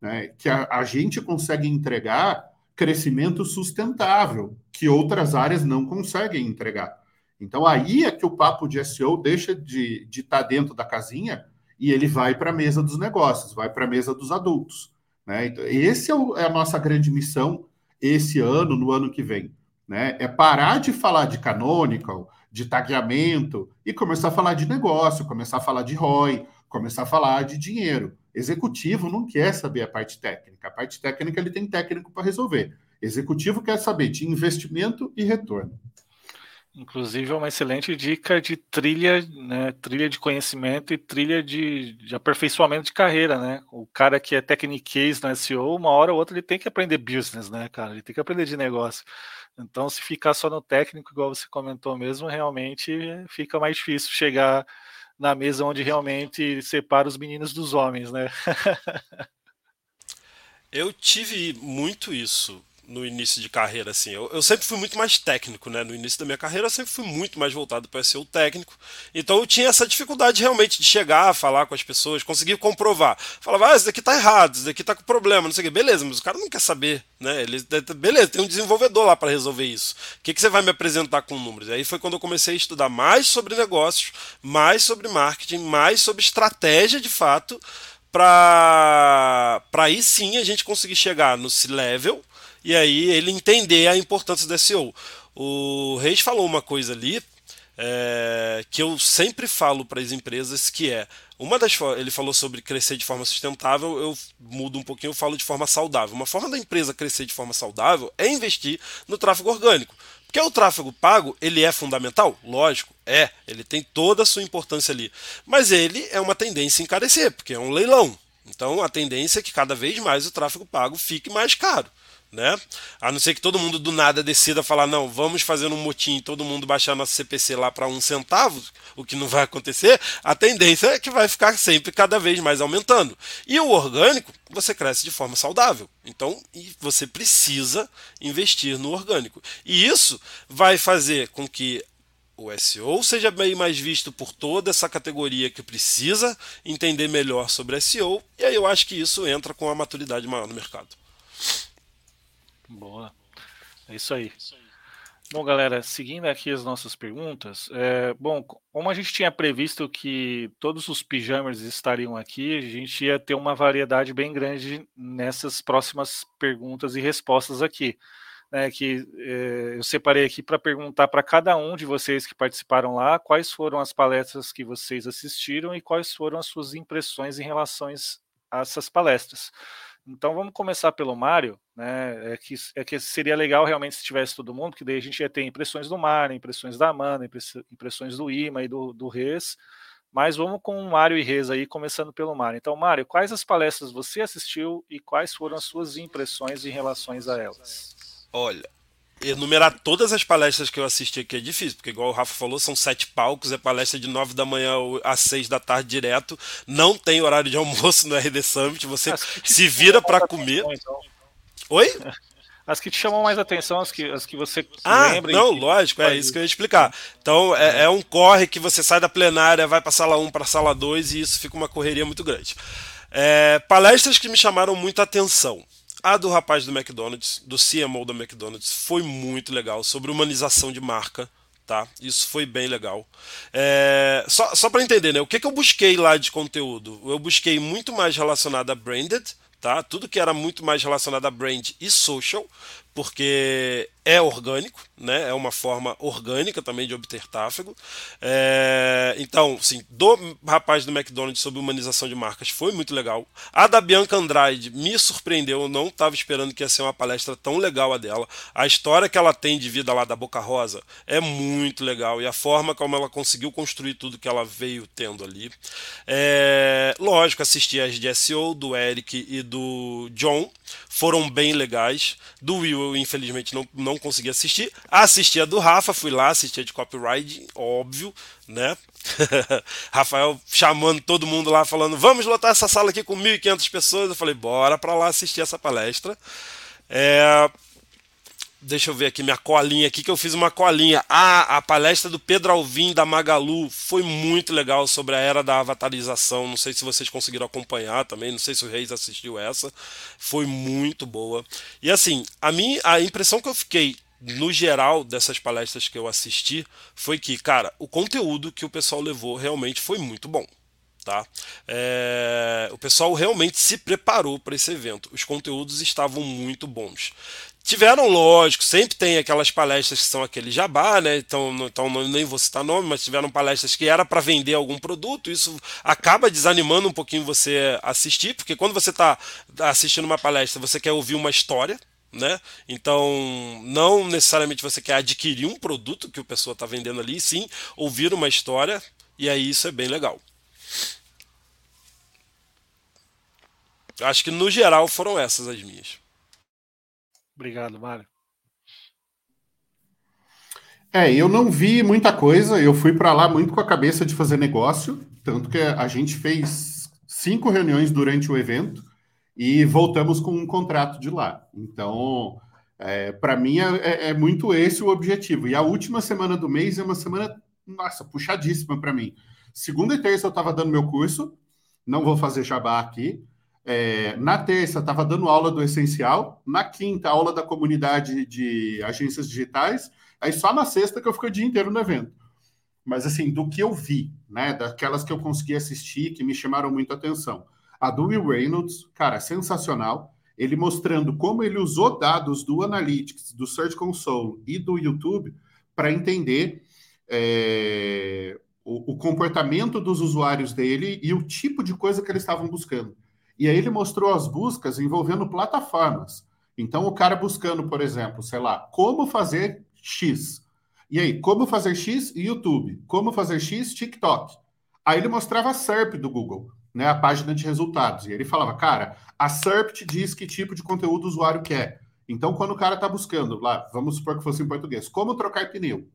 S3: Né? Que a, a gente consegue entregar crescimento sustentável, que outras áreas não conseguem entregar. Então, aí é que o papo de SEO deixa de estar tá dentro da casinha e ele vai para a mesa dos negócios, vai para a mesa dos adultos. Né? Então, esse é, é a nossa grande missão esse ano, no ano que vem. Né? É parar de falar de canonical, de tagueamento e começar a falar de negócio, começar a falar de ROI, começar a falar de dinheiro. Executivo não quer saber a parte técnica. A parte técnica ele tem técnico para resolver. Executivo quer saber de investimento e retorno.
S1: Inclusive é uma excelente dica de trilha, né, trilha de conhecimento e trilha de, de, aperfeiçoamento de carreira, né? O cara que é techniquez na SEO, uma hora ou outra ele tem que aprender business, né, cara? Ele tem que aprender de negócio. Então, se ficar só no técnico, igual você comentou mesmo, realmente fica mais difícil chegar na mesa onde realmente separa os meninos dos homens, né?
S2: Eu tive muito isso no início de carreira, assim. Eu, eu, sempre fui muito mais técnico, né? No início da minha carreira, eu sempre fui muito mais voltado para ser o técnico. Então eu tinha essa dificuldade realmente de chegar, falar com as pessoas, conseguir comprovar. Falava, ah, isso daqui tá errado, isso daqui tá com problema, não sei o quê. Beleza, mas o cara não quer saber, né? Ele, beleza, tem um desenvolvedor lá para resolver isso. O que, que você vai me apresentar com números? Aí foi quando eu comecei a estudar mais sobre negócios, mais sobre marketing, mais sobre estratégia de fato para aí sim a gente conseguir chegar no C-level e aí ele entender a importância do SEO. O Reis falou uma coisa ali é, que eu sempre falo para as empresas que é uma das ele falou sobre crescer de forma sustentável, eu mudo um pouquinho, eu falo de forma saudável. Uma forma da empresa crescer de forma saudável é investir no tráfego orgânico. Porque o tráfego pago, ele é fundamental? Lógico, é. Ele tem toda a sua importância ali. Mas ele é uma tendência a encarecer, porque é um leilão. Então a tendência é que cada vez mais o tráfego pago fique mais caro né? A não ser que todo mundo do nada decida falar, não, vamos fazer um motim todo mundo baixar nosso CPC lá para um centavo, o que não vai acontecer, a tendência é que vai ficar sempre cada vez mais aumentando. E o orgânico, você cresce de forma saudável. Então, você precisa investir no orgânico. E isso vai fazer com que o SEO seja bem mais visto por toda essa categoria que precisa entender melhor sobre SEO, e aí eu acho que isso entra com a maturidade maior no mercado.
S1: Boa. É isso aí. Bom, galera, seguindo aqui as nossas perguntas, é, bom, como a gente tinha previsto que todos os pijamers estariam aqui, a gente ia ter uma variedade bem grande nessas próximas perguntas e respostas aqui. Né, que é, eu separei aqui para perguntar para cada um de vocês que participaram lá quais foram as palestras que vocês assistiram e quais foram as suas impressões em relação a essas palestras. Então vamos começar pelo Mário, né? É que, é que seria legal realmente se tivesse todo mundo, que daí a gente ia ter impressões do Mário, impressões da Amanda, impressões do Ima e do, do Mas vamos com o Mário e Reza aí, começando pelo Mário. Então, Mário, quais as palestras você assistiu e quais foram as suas impressões em relação a elas?
S2: Olha, enumerar todas as palestras que eu assisti aqui é difícil, porque igual o Rafa falou, são sete palcos, é palestra de nove da manhã às seis da tarde direto, não tem horário de almoço no RD Summit, você se vira para comer. Então. Oi?
S1: as que te chamam mais atenção, as que, as que você
S2: ah, lembra. Não, lógico, é isso que eu ia explicar. Então, é, é, um corre que você sai da plenária, vai para sala 1 para sala 2 e isso fica uma correria muito grande. É, palestras que me chamaram muita atenção. A do rapaz do McDonald's, do CMO da McDonald's, foi muito legal, sobre humanização de marca. Tá? Isso foi bem legal. É, só só para entender, né? O que, que eu busquei lá de conteúdo? Eu busquei muito mais relacionado a branded, tá? Tudo que era muito mais relacionado a brand e social, porque é orgânico, né? É uma forma orgânica também de obter tráfego. É, então, sim, do rapaz do McDonald's sobre humanização de marcas foi muito legal. A da Bianca Andrade me surpreendeu, eu não estava esperando que ia ser uma palestra tão legal a dela. A história que ela tem de vida lá da Boca Rosa é muito legal e a forma como ela conseguiu construir tudo que ela veio tendo ali. É, lógico, assisti as de SEO do Eric e do John, foram bem legais. Do Will eu infelizmente não, não consegui assistir. Assisti a do Rafa, fui lá, assisti a de copyright, óbvio, né? Rafael chamando todo mundo lá, falando: vamos lotar essa sala aqui com 1.500 pessoas. Eu falei: bora para lá assistir essa palestra. É, Deixa eu ver aqui minha colinha aqui que eu fiz uma colinha. Ah, a palestra do Pedro Alvim da Magalu foi muito legal sobre a era da avatarização. Não sei se vocês conseguiram acompanhar também, não sei se o Reis assistiu essa. Foi muito boa. E assim, a minha a impressão que eu fiquei no geral dessas palestras que eu assisti foi que, cara, o conteúdo que o pessoal levou realmente foi muito bom. Tá? É, o pessoal realmente se preparou para esse evento. Os conteúdos estavam muito bons. Tiveram, lógico, sempre tem aquelas palestras que são aquele jabá, né? Então, então nem vou citar nome, mas tiveram palestras que era para vender algum produto. Isso acaba desanimando um pouquinho você assistir, porque quando você está assistindo uma palestra, você quer ouvir uma história, né? Então, não necessariamente você quer adquirir um produto que o pessoa está vendendo ali, sim ouvir uma história, e aí isso é bem legal. Acho que no geral foram essas as minhas.
S1: Obrigado, Mário.
S3: É, eu não vi muita coisa, eu fui para lá muito com a cabeça de fazer negócio, tanto que a gente fez cinco reuniões durante o evento e voltamos com um contrato de lá. Então, é, para mim é, é, é, muito esse o objetivo. E a última semana do mês é uma semana, nossa, puxadíssima para mim. Segunda e terça eu estava dando meu curso, não vou fazer jabá aqui. É, na terça, estava dando aula do essencial. Na quinta, aula da comunidade de agências digitais. Aí só na sexta que eu fiquei o dia inteiro no evento. Mas, assim, do que eu vi, né? Daquelas que eu consegui assistir, que me chamaram muito a atenção. A do Will Reynolds, cara, sensacional. Ele mostrando como ele usou dados do Analytics, do Search Console e do YouTube para entender é, o, o comportamento dos usuários dele e o tipo de coisa que eles estavam buscando. E aí ele mostrou as buscas envolvendo plataformas. Então, o cara buscando, por exemplo, sei lá, como fazer X. E aí, como fazer X YouTube? Como fazer X TikTok? Aí ele mostrava a SERP do Google, né, a página de resultados. E ele falava, cara, a SERP te diz que tipo de conteúdo o usuário quer. Então, quando o cara está buscando lá, vamos supor que fosse em português, como trocar pneu,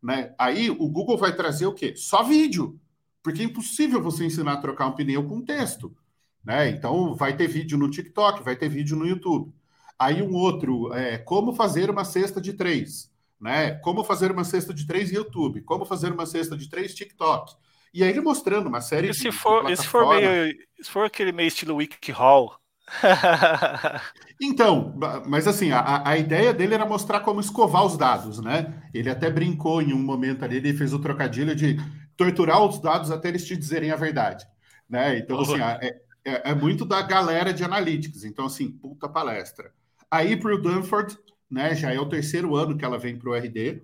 S3: né? Aí o Google vai trazer o quê? Só vídeo, porque é impossível você ensinar a trocar um pneu com texto. Né? Então, vai ter vídeo no TikTok, vai ter vídeo no YouTube. Aí um outro, é, como fazer uma cesta de três, né? Como fazer uma cesta de três YouTube, como fazer uma cesta de três TikTok. E aí ele mostrando uma série
S1: e se de, for, de se for meio, se for aquele meio estilo WikiHow.
S3: então, mas assim, a, a ideia dele era mostrar como escovar os dados, né? Ele até brincou em um momento ali, ele fez o trocadilho de torturar os dados até eles te dizerem a verdade, né? Então, assim, é, é, é, muito da galera de analytics. Então, assim, puta palestra. Aí para o Dunford, né, já é o terceiro ano que ela vem para o RD.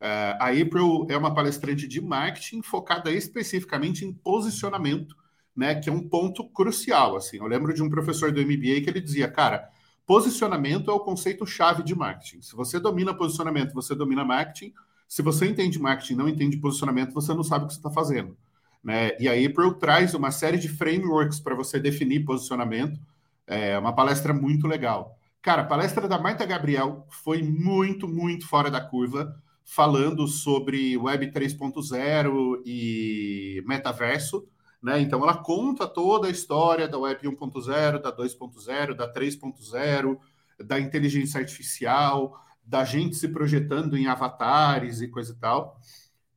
S3: É, a April é uma palestrante de marketing focada especificamente em posicionamento, né, que é um ponto crucial. Assim, eu lembro de um professor do MBA que ele dizia, cara, posicionamento é o conceito chave de marketing. Se você domina posicionamento, você domina marketing. Se você entende marketing, não entende posicionamento, você não sabe o que você está fazendo. Né? E aí, Pro traz uma série de frameworks para você definir posicionamento. É uma palestra muito legal. Cara, a palestra da Marta Gabriel foi muito, muito fora da curva, falando sobre Web 3.0 e metaverso. Né? Então, ela conta toda a história da Web 1.0, da 2.0, da 3.0, da inteligência artificial, da gente se projetando em avatares e coisa e tal.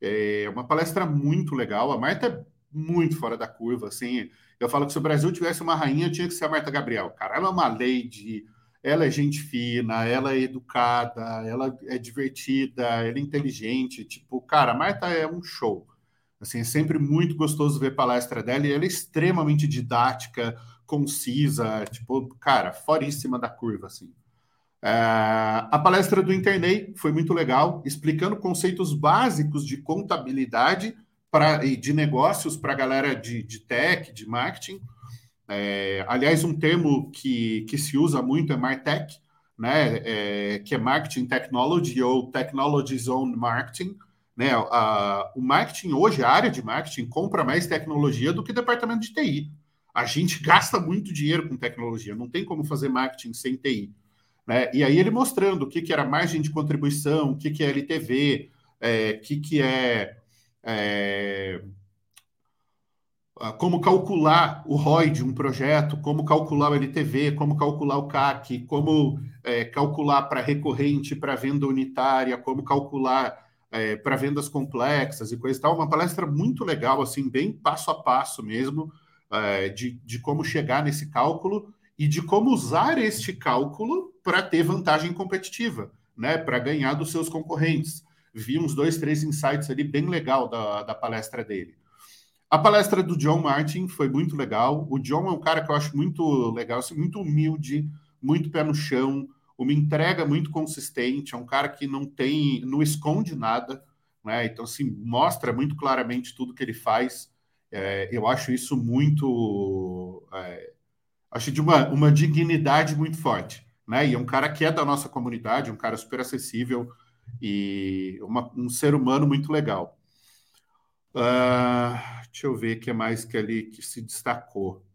S3: É uma palestra muito legal. A Marta é muito fora da curva, assim. Eu falo que se o Brasil tivesse uma rainha, tinha que ser a Marta Gabriel. Cara, ela é uma lady, ela é gente fina, ela é educada, ela é divertida, ela é inteligente. Tipo, cara, a Marta é um show. Assim, é sempre muito gostoso ver palestra dela e ela é extremamente didática, concisa, tipo, cara, foríssima da curva, assim. É, a palestra do Internei foi muito legal, explicando conceitos básicos de contabilidade pra, e de negócios para a galera de, de tech, de marketing. É, aliás, um termo que, que se usa muito é Martech, né, é, que é Marketing Technology ou Technology Zone Marketing. Né, a, o marketing hoje, a área de marketing, compra mais tecnologia do que departamento de TI. A gente gasta muito dinheiro com tecnologia, não tem como fazer marketing sem TI. Né? E aí ele mostrando o que, que era margem de contribuição, o que, que é LTV, é, o que, que é, é como calcular o ROI de um projeto, como calcular o LTV, como calcular o CAC, como é, calcular para recorrente, para venda unitária, como calcular é, para vendas complexas e coisa e tal. Uma palestra muito legal, assim, bem passo a passo mesmo, é, de, de como chegar nesse cálculo e de como usar este cálculo para ter vantagem competitiva, né? Para ganhar dos seus concorrentes. Vi uns dois, três insights ali bem legal da, da palestra dele. A palestra do John Martin foi muito legal. O John é um cara que eu acho muito legal, assim, muito humilde, muito pé no chão, uma entrega muito consistente. É um cara que não tem, não esconde nada, né? Então, assim, mostra muito claramente tudo que ele faz. É, eu acho isso muito. É, acho de uma, uma dignidade muito forte. Né? E é um cara que é da nossa comunidade, um cara super acessível e uma, um ser humano muito legal. Uh, deixa eu ver o que mais que ali que se destacou.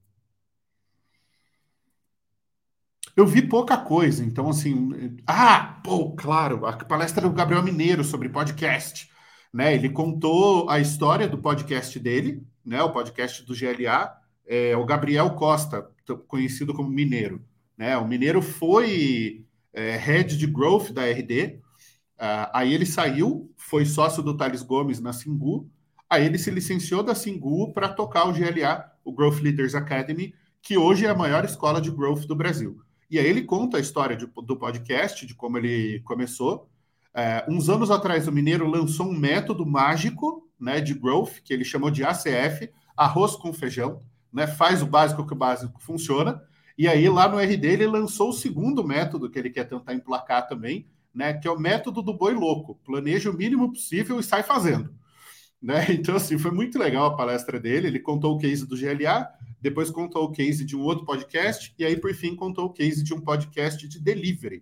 S3: Eu vi pouca coisa, então assim. Ah, pô, claro, a palestra do Gabriel Mineiro sobre podcast. Né? Ele contou a história do podcast dele, né? O podcast do GLA. É, o Gabriel Costa, conhecido como Mineiro. Né? O Mineiro foi é, head de growth da RD, uh, aí ele saiu, foi sócio do Thales Gomes na Singu, aí ele se licenciou da Singu para tocar o GLA, o Growth Leaders Academy, que hoje é a maior escola de growth do Brasil. E aí ele conta a história de, do podcast, de como ele começou. Uh, uns anos atrás, o Mineiro lançou um método mágico né, de growth, que ele chamou de ACF, arroz com feijão, né, faz o básico que o básico funciona. E aí, lá no RD, ele lançou o segundo método que ele quer tentar emplacar também, né, que é o método do boi louco. Planeja o mínimo possível e sai fazendo. Né? Então, assim, foi muito legal a palestra dele. Ele contou o case do GLA, depois contou o case de um outro podcast, e aí, por fim, contou o case de um podcast de delivery.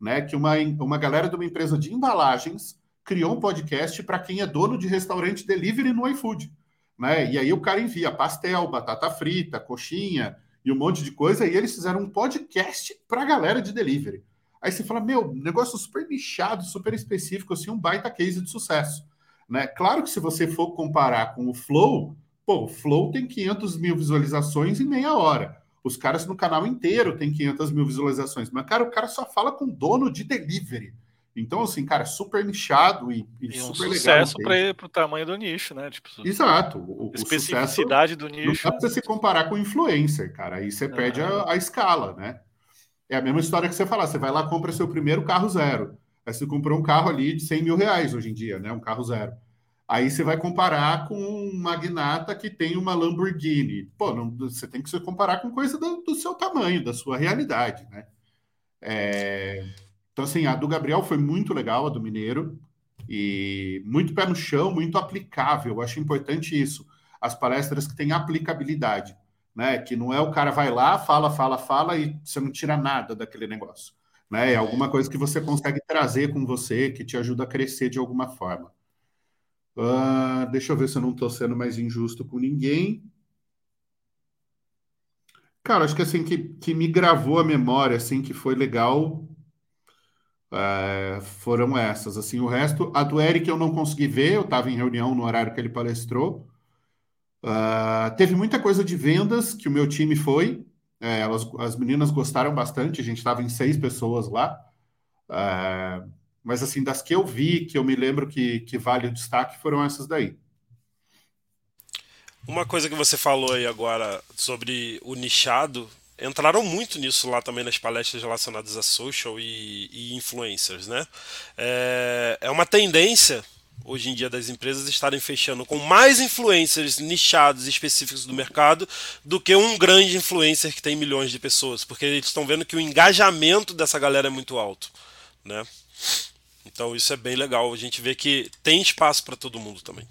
S3: Né, que uma, uma galera de uma empresa de embalagens criou um podcast para quem é dono de restaurante delivery no iFood. Né? E aí o cara envia pastel, batata frita, coxinha e um monte de coisa, e eles fizeram um podcast para a galera de delivery. Aí você fala, meu, negócio super nichado, super específico, assim, um baita case de sucesso. Né? Claro que se você for comparar com o Flow, pô, o Flow tem 500 mil visualizações em meia hora. Os caras no canal inteiro têm 500 mil visualizações. Mas, cara, o cara só fala com dono de delivery. Então, assim, cara, super nichado e, e, e super
S1: um sucesso para o tamanho do nicho, né? Tipo,
S3: Exato. O,
S1: especificidade
S3: o
S1: do nicho.
S3: Não dá para se comparar com influencer, cara. Aí você perde a, a, escala, né? É a mesma história que você falar. Você vai lá compra seu primeiro carro zero. Aí você comprou um carro ali de 100 mil reais hoje em dia, né? Um carro zero. Aí você vai comparar com um magnata que tem uma Lamborghini. Pô, não, você tem que se comparar com coisa do, do seu tamanho, da sua realidade, né? É... Então, assim, a do Gabriel foi muito legal, a do Mineiro, e muito pé no chão, muito aplicável. Eu acho importante isso. As palestras que têm aplicabilidade, né? Que não é o cara vai lá, fala, fala, fala e você não tira nada daquele negócio. Né? É alguma coisa que você consegue trazer com você, que te ajuda a crescer de alguma forma. Uh, deixa eu ver se eu não estou sendo mais injusto com ninguém. Cara, acho que assim que, que me gravou a memória, assim, que foi legal, é, foram essas. Assim, o resto, a do Eric eu não consegui ver, eu estava em reunião no horário que ele palestrou. Uh, teve muita coisa de vendas que o meu time foi. É, elas, as meninas gostaram bastante, a gente estava em seis pessoas lá. Uh, mas assim, das que eu vi, que eu me lembro que, que vale o destaque, foram essas daí.
S2: Uma coisa que você falou aí agora sobre o nichado, entraram muito nisso lá também nas palestras relacionadas a social e, e influencers, né? É, é uma tendência hoje em dia das empresas estarem fechando com mais influencers nichados específicos do mercado do que um grande influencer que tem milhões de pessoas, porque eles estão vendo que o engajamento dessa galera é muito alto, né? Então isso é bem legal. A gente vê que tem espaço para todo mundo também.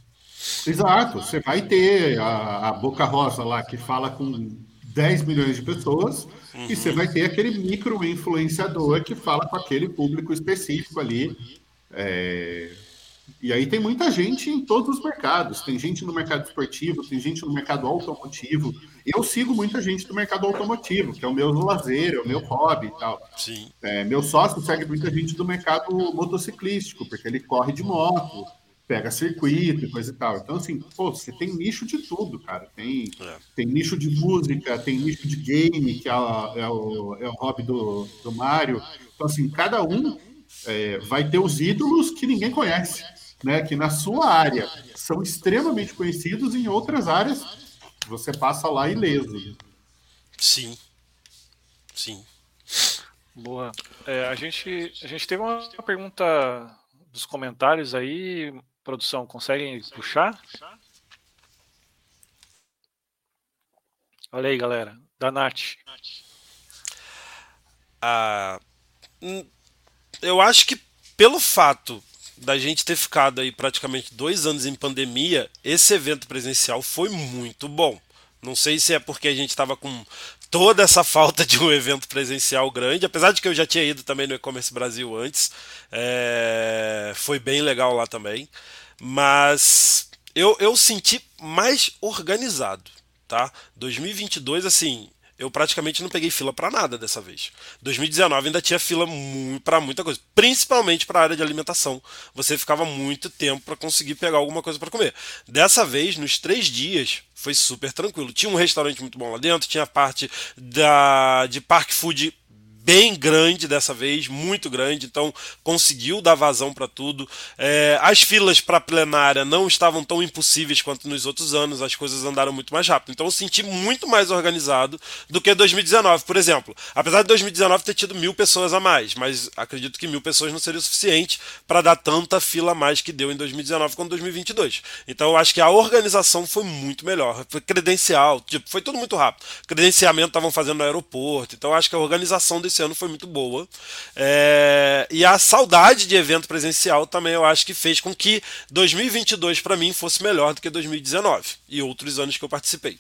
S3: Exato. Você vai ter a, a, Boca Rosa lá que fala com 10 milhões de pessoas uhum. e você vai ter aquele micro influenciador que fala com aquele público específico ali. É, e aí tem muita gente em todos os mercados. Tem gente no mercado esportivo, tem gente no mercado automotivo. Eu sigo muita gente do mercado automotivo, que é o meu lazer, é o meu hobby e tal.
S2: Sim.
S3: É, meu sócio segue muita gente do mercado motociclístico, porque ele corre de moto, pega circuito e coisa e tal. Então, assim, pô, você tem nicho de tudo, cara. Tem, é. tem nicho de música, tem nicho de game, que é, é, o, é o hobby do, do Mário. Então, assim, cada um é, vai ter os ídolos que ninguém conhece né, que na sua área são extremamente conhecidos, em outras áreas você passa lá ileso.
S2: Sim. Sim.
S1: Boa. É, a, gente, a gente teve uma pergunta dos comentários aí. Produção, conseguem puxar? Olha aí, galera. Da Nath.
S2: Ah, hum, eu acho que pelo fato da gente ter ficado aí praticamente dois anos em pandemia, esse evento presencial foi muito bom. Não sei se é porque a gente estava com toda essa falta de um evento presencial grande, apesar de que eu já tinha ido também no E-Commerce Brasil antes, é... foi bem legal lá também, mas eu, eu senti mais organizado, tá? 2022, assim, eu praticamente não peguei fila para nada dessa vez. 2019 ainda tinha fila para muita coisa, principalmente para a área de alimentação. Você ficava muito tempo para conseguir pegar alguma coisa para comer. Dessa vez, nos três dias, foi super tranquilo. Tinha um restaurante muito bom lá dentro, tinha a parte da, de park food bem grande dessa vez, muito grande, então conseguiu dar vazão para tudo. É, as filas para plenária não estavam tão impossíveis quanto nos outros anos, as coisas andaram muito mais rápido. Então eu senti muito mais organizado do que 2019, por exemplo. Apesar de 2019 ter tido mil pessoas a mais, mas acredito que mil pessoas não seria o suficiente para dar tanta fila a mais que deu em 2019 quanto 2022. Então eu acho que a organização foi muito melhor. Foi credencial, tipo, foi tudo muito rápido. Credenciamento estavam fazendo no aeroporto, então eu acho que a organização desse esse ano foi muito boa. É, e a saudade de evento presencial também eu acho que fez com que 2022 para mim fosse melhor do que 2019 e outros anos que eu participei.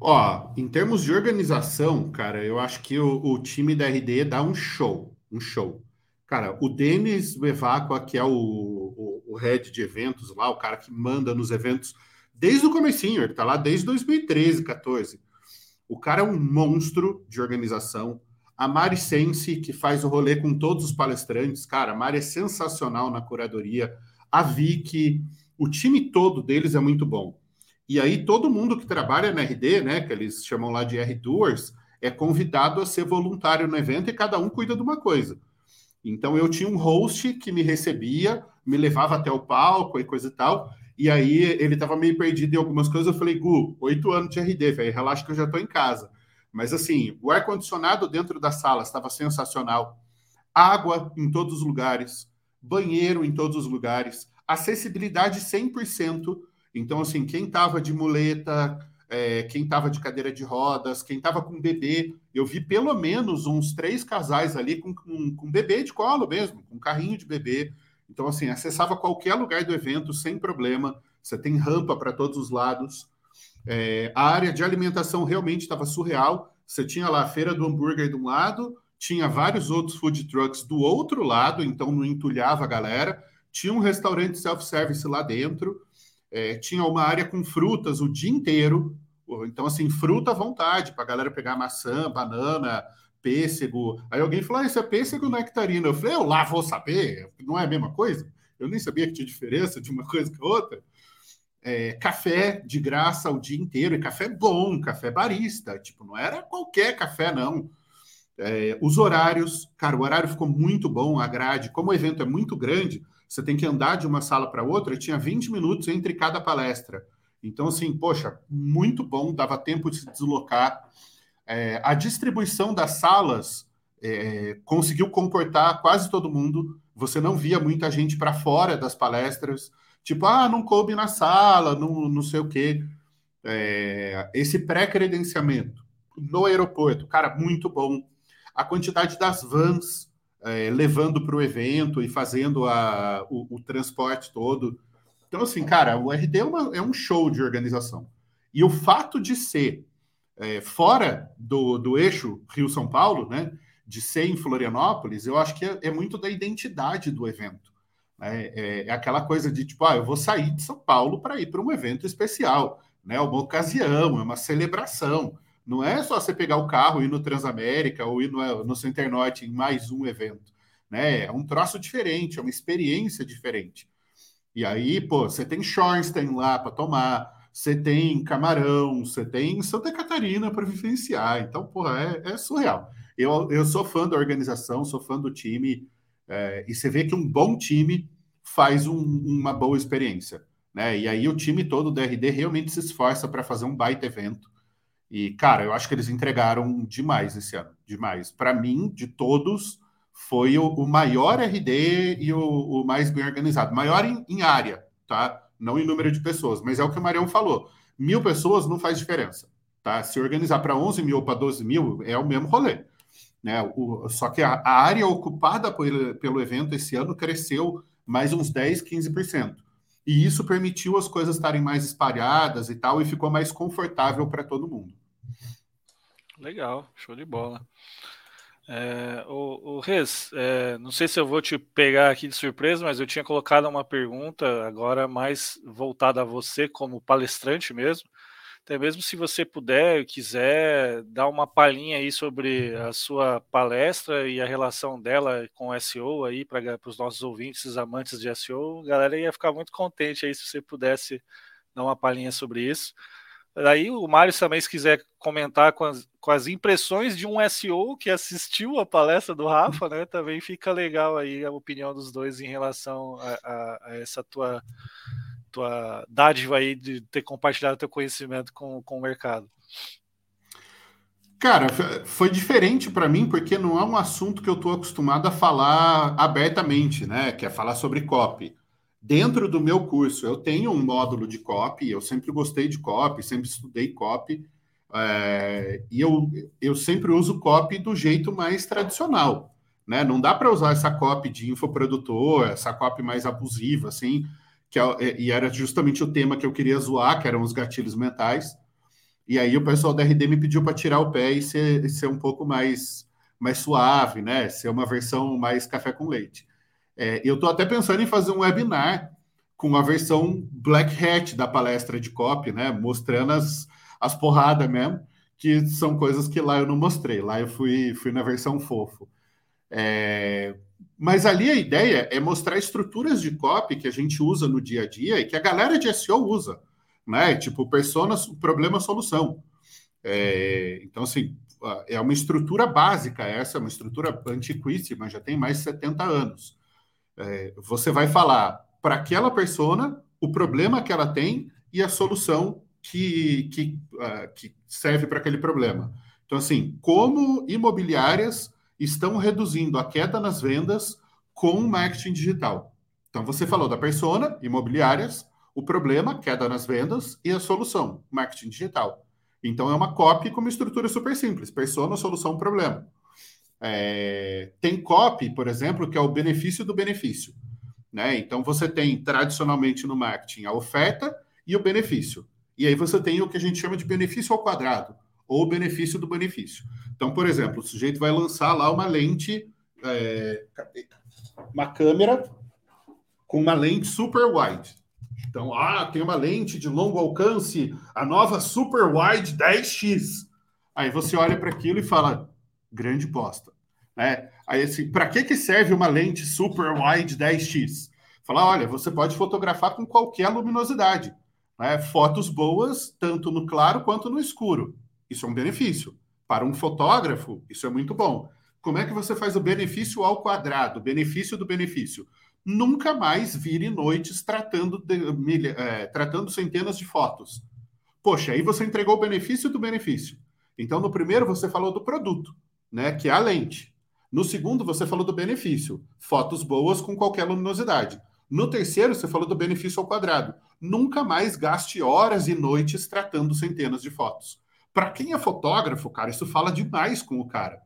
S3: Ó, em termos de organização, cara, eu acho que o, o time da RD dá um show, um show. Cara, o Denis Bevacqua, que é o, o, o, head de eventos lá, o cara que manda nos eventos desde o comecinho, ele tá lá desde 2013, 14. O cara é um monstro de organização. A Mari Sense, que faz o rolê com todos os palestrantes, cara, a Mari é sensacional na curadoria. A Vicky, o time todo deles é muito bom. E aí todo mundo que trabalha na RD, né, que eles chamam lá de R-Doers, é convidado a ser voluntário no evento e cada um cuida de uma coisa. Então eu tinha um host que me recebia, me levava até o palco e coisa e tal, e aí ele estava meio perdido em algumas coisas. Eu falei, Gu, oito anos de RD, velho, relaxa que eu já estou em casa. Mas assim, o ar-condicionado dentro da sala estava sensacional. Água em todos os lugares, banheiro em todos os lugares, acessibilidade 100%. Então, assim, quem estava de muleta, é, quem estava de cadeira de rodas, quem estava com bebê, eu vi pelo menos uns três casais ali com, com, com bebê de colo mesmo, com carrinho de bebê. Então, assim, acessava qualquer lugar do evento sem problema. Você tem rampa para todos os lados. É, a área de alimentação realmente estava surreal. Você tinha lá a feira do hambúrguer de um lado, tinha vários outros food trucks do outro lado, então não entulhava a galera. Tinha um restaurante self-service lá dentro, é, tinha uma área com frutas o dia inteiro. Então, assim, fruta à vontade, para a galera pegar maçã, banana, pêssego. Aí alguém falou: ah, isso é pêssego nectarina? Eu falei: eu lá vou saber, não é a mesma coisa? Eu nem sabia que tinha diferença de uma coisa com a outra. É, café de graça o dia inteiro, e café bom, café barista, tipo, não era qualquer café, não. É, os horários, cara, o horário ficou muito bom, a grade, como o evento é muito grande, você tem que andar de uma sala para outra, tinha 20 minutos entre cada palestra. Então, assim, poxa, muito bom, dava tempo de se deslocar. É, a distribuição das salas é, conseguiu comportar quase todo mundo. Você não via muita gente para fora das palestras, tipo, ah, não coube na sala, não, não sei o quê. É, esse pré-credenciamento no aeroporto, cara, muito bom a quantidade das vans é, levando para o evento e fazendo a, o, o, transporte todo. Então, assim, cara, o RD é, uma, é, um show de organização. E o fato de ser é, fora do, do eixo Rio-São Paulo, né, de ser em Florianópolis, eu acho que é, é muito da identidade do evento. Né? É, é, aquela coisa de tipo, ah, eu vou sair de São Paulo para ir para um evento especial, né? É uma ocasião, é uma celebração. Não é só você pegar o carro e ir no Transamérica ou ir no, no Centernorte em mais um evento. Né? É um troço diferente, é uma experiência diferente. E aí, pô, você tem Schornstein lá para tomar, você tem Camarão, você tem Santa Catarina para vivenciar. Então, porra, é, é, surreal. Eu, eu sou fã da organização, sou fã do time, é, e você vê que um bom time faz um, uma boa experiência. Né? E aí o time todo do RD realmente se esforça para fazer um baita evento. E, cara, eu acho que eles entregaram demais esse ano, demais. Para mim, de todos, foi o, o maior RD e o, o, mais bem organizado. Maior em, em, área, tá? Não em número de pessoas, mas é o que o Marião falou. Mil pessoas não faz diferença, tá? Se organizar para 11 mil ou para 12 mil, é o mesmo rolê. Né? O, só que a, a área ocupada pelo, pelo evento esse ano cresceu mais uns 10, 15%. E isso permitiu as coisas estarem mais espalhadas e tal, e ficou mais confortável para todo mundo.
S1: Legal, show de bola. É, o, o Rez, é, não sei se eu vou te pegar aqui de surpresa, mas eu tinha colocado uma pergunta agora mais voltada a você como palestrante mesmo. Até mesmo se você puder, quiser dar uma palhinha aí sobre a sua palestra e a relação dela com SEO aí para os nossos ouvintes, amantes de SEO, a galera ia ficar muito contente aí se você pudesse dar uma palhinha sobre isso. Aí o Mário também, se quiser comentar com as, com as impressões de um SEO que assistiu a palestra do Rafa, né? Também fica legal aí a opinião dos dois em relação a, a, a essa tua tua dádiva aí de ter compartilhado teu conhecimento com, com o mercado?
S3: Cara, foi diferente para mim porque não é um assunto que eu estou acostumado a falar abertamente, né? Que é falar sobre copy. Dentro do meu curso, eu tenho um módulo de copy, eu sempre gostei de copy, sempre estudei copy, é, e eu, eu sempre uso copy do jeito mais tradicional, né? Não dá para usar essa copy de infoprodutor, essa copy mais abusiva, assim que é, e era justamente o tema que eu queria zoar, que eram os gatilhos mentais. E aí o pessoal da RD me pediu para tirar o pé e ser, ser um pouco mais, mais suave, né? Ser uma versão mais café com leite. É, eu estou até pensando em fazer um webinar com a versão Black Hat da palestra de copy, né? Mostrando as, as porradas mesmo, que são coisas que lá eu não mostrei. Lá eu fui, fui na versão fofo. É, mas ali a ideia é mostrar estruturas de copy que a gente usa no dia a dia e que a galera de SEO usa, né? Tipo, persona, problema, solução. É, então, assim, é uma estrutura básica essa, é uma estrutura antiquíssima, já tem mais de 70 anos. É, você vai falar para aquela persona o problema que ela tem e a solução que, que, uh, que serve para aquele problema. Então, assim, como imobiliárias estão reduzindo a queda nas vendas com marketing digital. Então, você falou da persona, imobiliárias, o problema, queda nas vendas, e a solução, marketing digital. Então, é uma copy com uma estrutura super simples: persona, solução, problema. É... tem copy, por exemplo, que é o benefício do benefício. Né? Então, você tem tradicionalmente no marketing a oferta e o benefício. E aí você tem o que a gente chama de benefício ao quadrado, ou benefício do benefício. Então, por exemplo, o sujeito vai lançar lá uma lente, é, uma câmera com uma lente super wide. Então, ah, tem uma lente de longo alcance, a nova super wide 10x. Aí você olha para aquilo e fala, grande bosta. Né? Aí assim, para que, que serve uma lente super wide 10x? Falar, olha, você pode fotografar com qualquer luminosidade. Né? Fotos boas, tanto no claro quanto no escuro. Isso é um benefício. Para um fotógrafo, isso é muito bom. Como é que você faz o benefício ao quadrado, benefício do benefício? Nunca mais vire noites tratando, de, é, tratando centenas de fotos. Poxa, aí você entregou o benefício do benefício. Então, no primeiro, você falou do produto, né, que é a lente. No segundo, você falou do benefício, fotos boas com qualquer luminosidade. No terceiro, você falou do benefício ao quadrado. Nunca mais gaste horas e noites tratando centenas de fotos. Para quem é fotógrafo, cara, isso fala demais com o cara.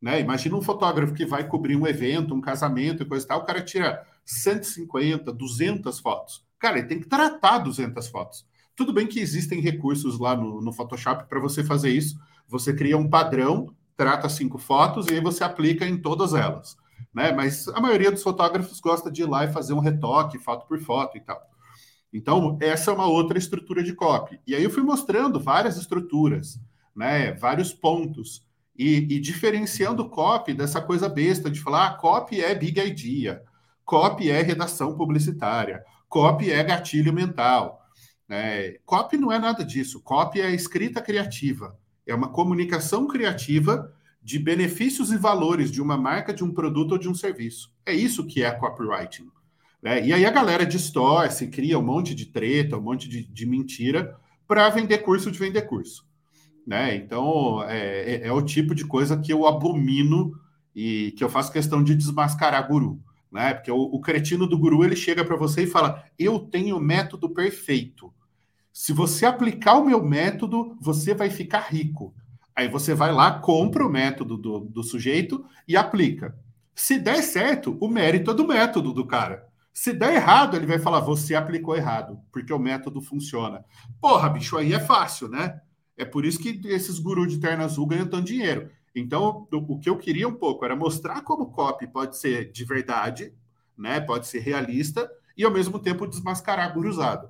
S3: Né? Imagina um fotógrafo que vai cobrir um evento, um casamento e coisa e tal, o cara tira 150, 200 fotos. Cara, ele tem que tratar 200 fotos. Tudo bem que existem recursos lá no, no Photoshop para você fazer isso. Você cria um padrão, trata cinco fotos e aí você aplica em todas elas. Né? Mas a maioria dos fotógrafos gosta de ir lá e fazer um retoque, foto por foto e tal. Então, essa é uma outra estrutura de copy. E aí eu fui mostrando várias estruturas, né? vários pontos, e, e diferenciando copy dessa coisa besta de falar ah, copy é big idea, copy é redação publicitária, copy é gatilho mental. Né? Copy não é nada disso, copy é escrita criativa, é uma comunicação criativa de benefícios e valores de uma marca, de um produto ou de um serviço. É isso que é copywriting. Né? E aí a galera distorce, cria um monte de treta, um monte de, de mentira para vender curso de vender curso. Né? Então, é, é, é, o tipo de coisa que eu abomino e que eu faço questão de desmascarar guru. Né? Porque o, o cretino do guru ele chega para você e fala: Eu tenho o método perfeito. Se você aplicar o meu método, você vai ficar rico. Aí você vai lá, compra o método do, do sujeito e aplica. Se der certo, o mérito é do método do cara. Se der errado, ele vai falar: você aplicou errado, porque o método funciona. Porra, bicho, aí é fácil, né? É por isso que esses gurus de terno azul ganham tanto dinheiro. Então, o, que eu queria um pouco era mostrar como o copy pode ser de verdade, né? Pode ser realista e ao mesmo tempo desmascarar guruzado.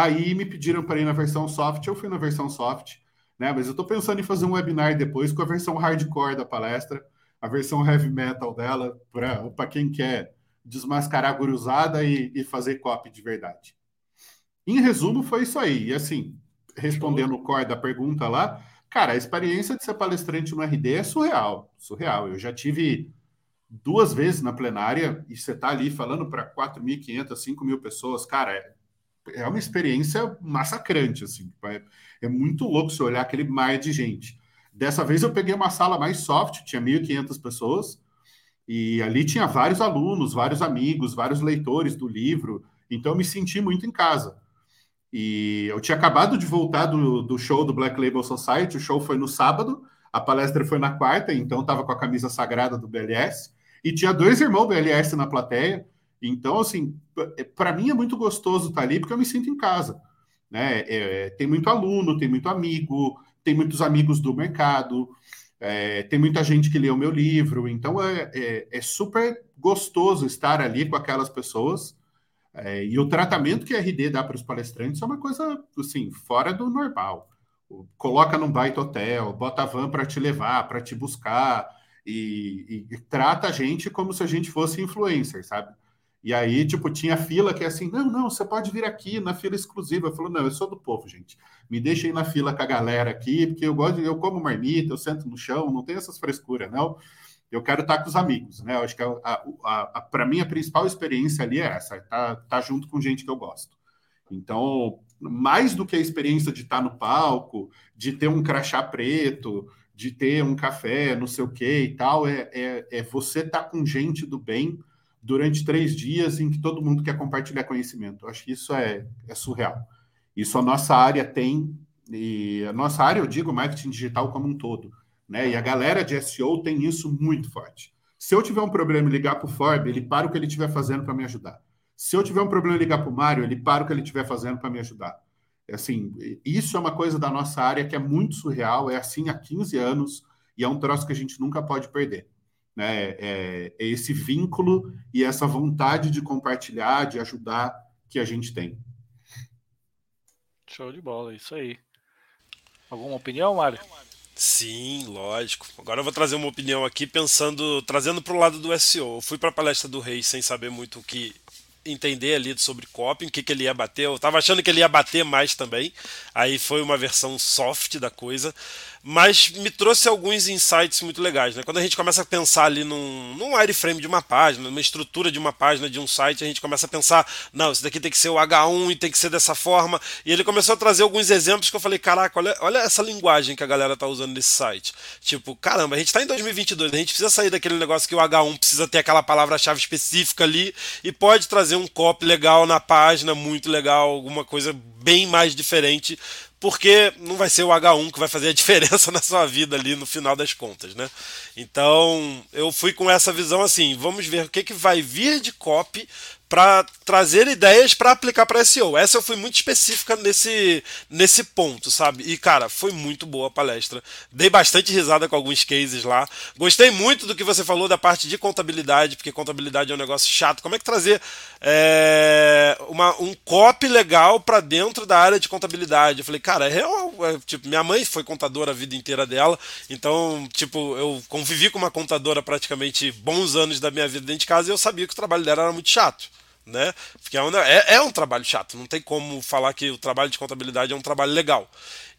S3: Aí me pediram para ir na versão soft, eu fui na versão soft, né? Mas eu estou pensando em fazer um webinar depois com a versão hardcore da palestra, a versão heavy metal dela, para quem quer desmascarar a guruzada e, e fazer copy de verdade. Em resumo, foi isso aí. E assim, respondendo o core da pergunta lá, cara, a experiência de ser palestrante no RD é surreal. Surreal. Eu já tive duas vezes na plenária e você tá ali falando para 4.500, 5.000 pessoas, cara, é, é uma experiência massacrante, assim. É, é muito louco você olhar aquele mar de gente. Dessa vez eu peguei uma sala mais soft, tinha 1.500 pessoas, e ali tinha vários alunos, vários amigos, vários leitores do livro, então eu me senti muito em casa. E eu tinha acabado de voltar do, do show do Black Label Society, o show foi no sábado, a palestra foi na quarta, então estava com a camisa sagrada do BLS, e tinha dois irmãos BLS na plateia. Então, assim, para mim é muito gostoso estar ali, porque eu me sinto em casa. Né? É, tem muito aluno, tem muito amigo, tem muitos amigos do mercado. É, tem muita gente que lê o meu livro, então é, é, é super gostoso estar ali com aquelas pessoas. É, e o tratamento que a RD dá para os palestrantes é uma coisa assim, fora do normal. Coloca num baita hotel, bota a van para te levar, para te buscar, e, e, e, trata a gente como se a gente fosse influencer, sabe? E aí, tipo, tinha fila que é assim, não, não, você pode vir aqui na fila exclusiva. Eu falo, não, eu sou do povo, gente. Me deixa aí na fila com a galera aqui, porque eu gosto, eu como marmita, eu sento no chão, não tem essas frescuras, não. Eu quero estar com os amigos, né? Eu acho que a, a, a para mim a principal experiência ali é essa, tá, tá junto com gente que eu gosto. Então, mais do que a experiência de estar no palco, de ter um crachá preto, de ter um café, não sei o que e tal, é, é, é você estar com gente do bem durante três dias em que todo mundo quer compartilhar conhecimento. Eu acho que isso é, é surreal. Isso a nossa área tem, e a nossa área, eu digo, marketing digital como um todo. Né? E a galera de SEO tem isso muito forte. Se eu tiver um problema e ligar para o Forbe, ele para o que ele estiver fazendo para me ajudar. Se eu tiver um problema ligar para o Mário, ele para o que ele estiver fazendo para me ajudar. Assim, isso é uma coisa da nossa área que é muito surreal, é assim há 15 anos e é um troço que a gente nunca pode perder. Né? É, é esse vínculo e essa vontade de compartilhar, de ajudar que a gente tem.
S1: Show de bola, isso aí. Alguma opinião, Mário?
S2: Sim, lógico. Agora eu vou trazer uma opinião aqui pensando, trazendo para o lado do SEO. Eu fui para a palestra do Rei sem saber muito o que entender ali sobre copy, o que, que ele ia bater. Eu estava achando que ele ia bater mais também. Aí foi uma versão soft da coisa mas me trouxe alguns insights muito legais. Né? Quando a gente começa a pensar ali num, num wireframe de uma página, numa estrutura de uma página de um site, a gente começa a pensar, não, isso daqui tem que ser o H1 e tem que ser dessa forma. E ele começou a trazer alguns exemplos que eu falei, caraca, olha, olha essa linguagem que a galera tá usando nesse site. Tipo, caramba, a gente está em 2022, a gente precisa sair daquele negócio que o H1 precisa ter aquela palavra-chave específica ali e pode trazer um copy legal na página, muito legal, alguma coisa bem mais diferente porque não vai ser o H1 que vai fazer a diferença na sua vida ali no final das contas, né? Então, eu fui com essa visão assim, vamos ver o que, que vai vir de copy para trazer ideias para aplicar para SEO. Essa eu fui muito específica nesse, nesse ponto, sabe? E cara, foi muito boa a palestra. Dei bastante risada com alguns cases lá. Gostei muito do que você falou da parte de contabilidade, porque contabilidade é um negócio chato. Como é que trazer é, uma, um copy legal para dentro da área de contabilidade? Eu falei, cara, é real. É, tipo, minha mãe foi contadora a vida inteira dela, então, tipo, eu convivi com uma contadora praticamente bons anos da minha vida dentro de casa e eu sabia que o trabalho dela era muito chato né? Porque é é, é um trabalho chato, não tem como falar que o trabalho de contabilidade é um trabalho legal.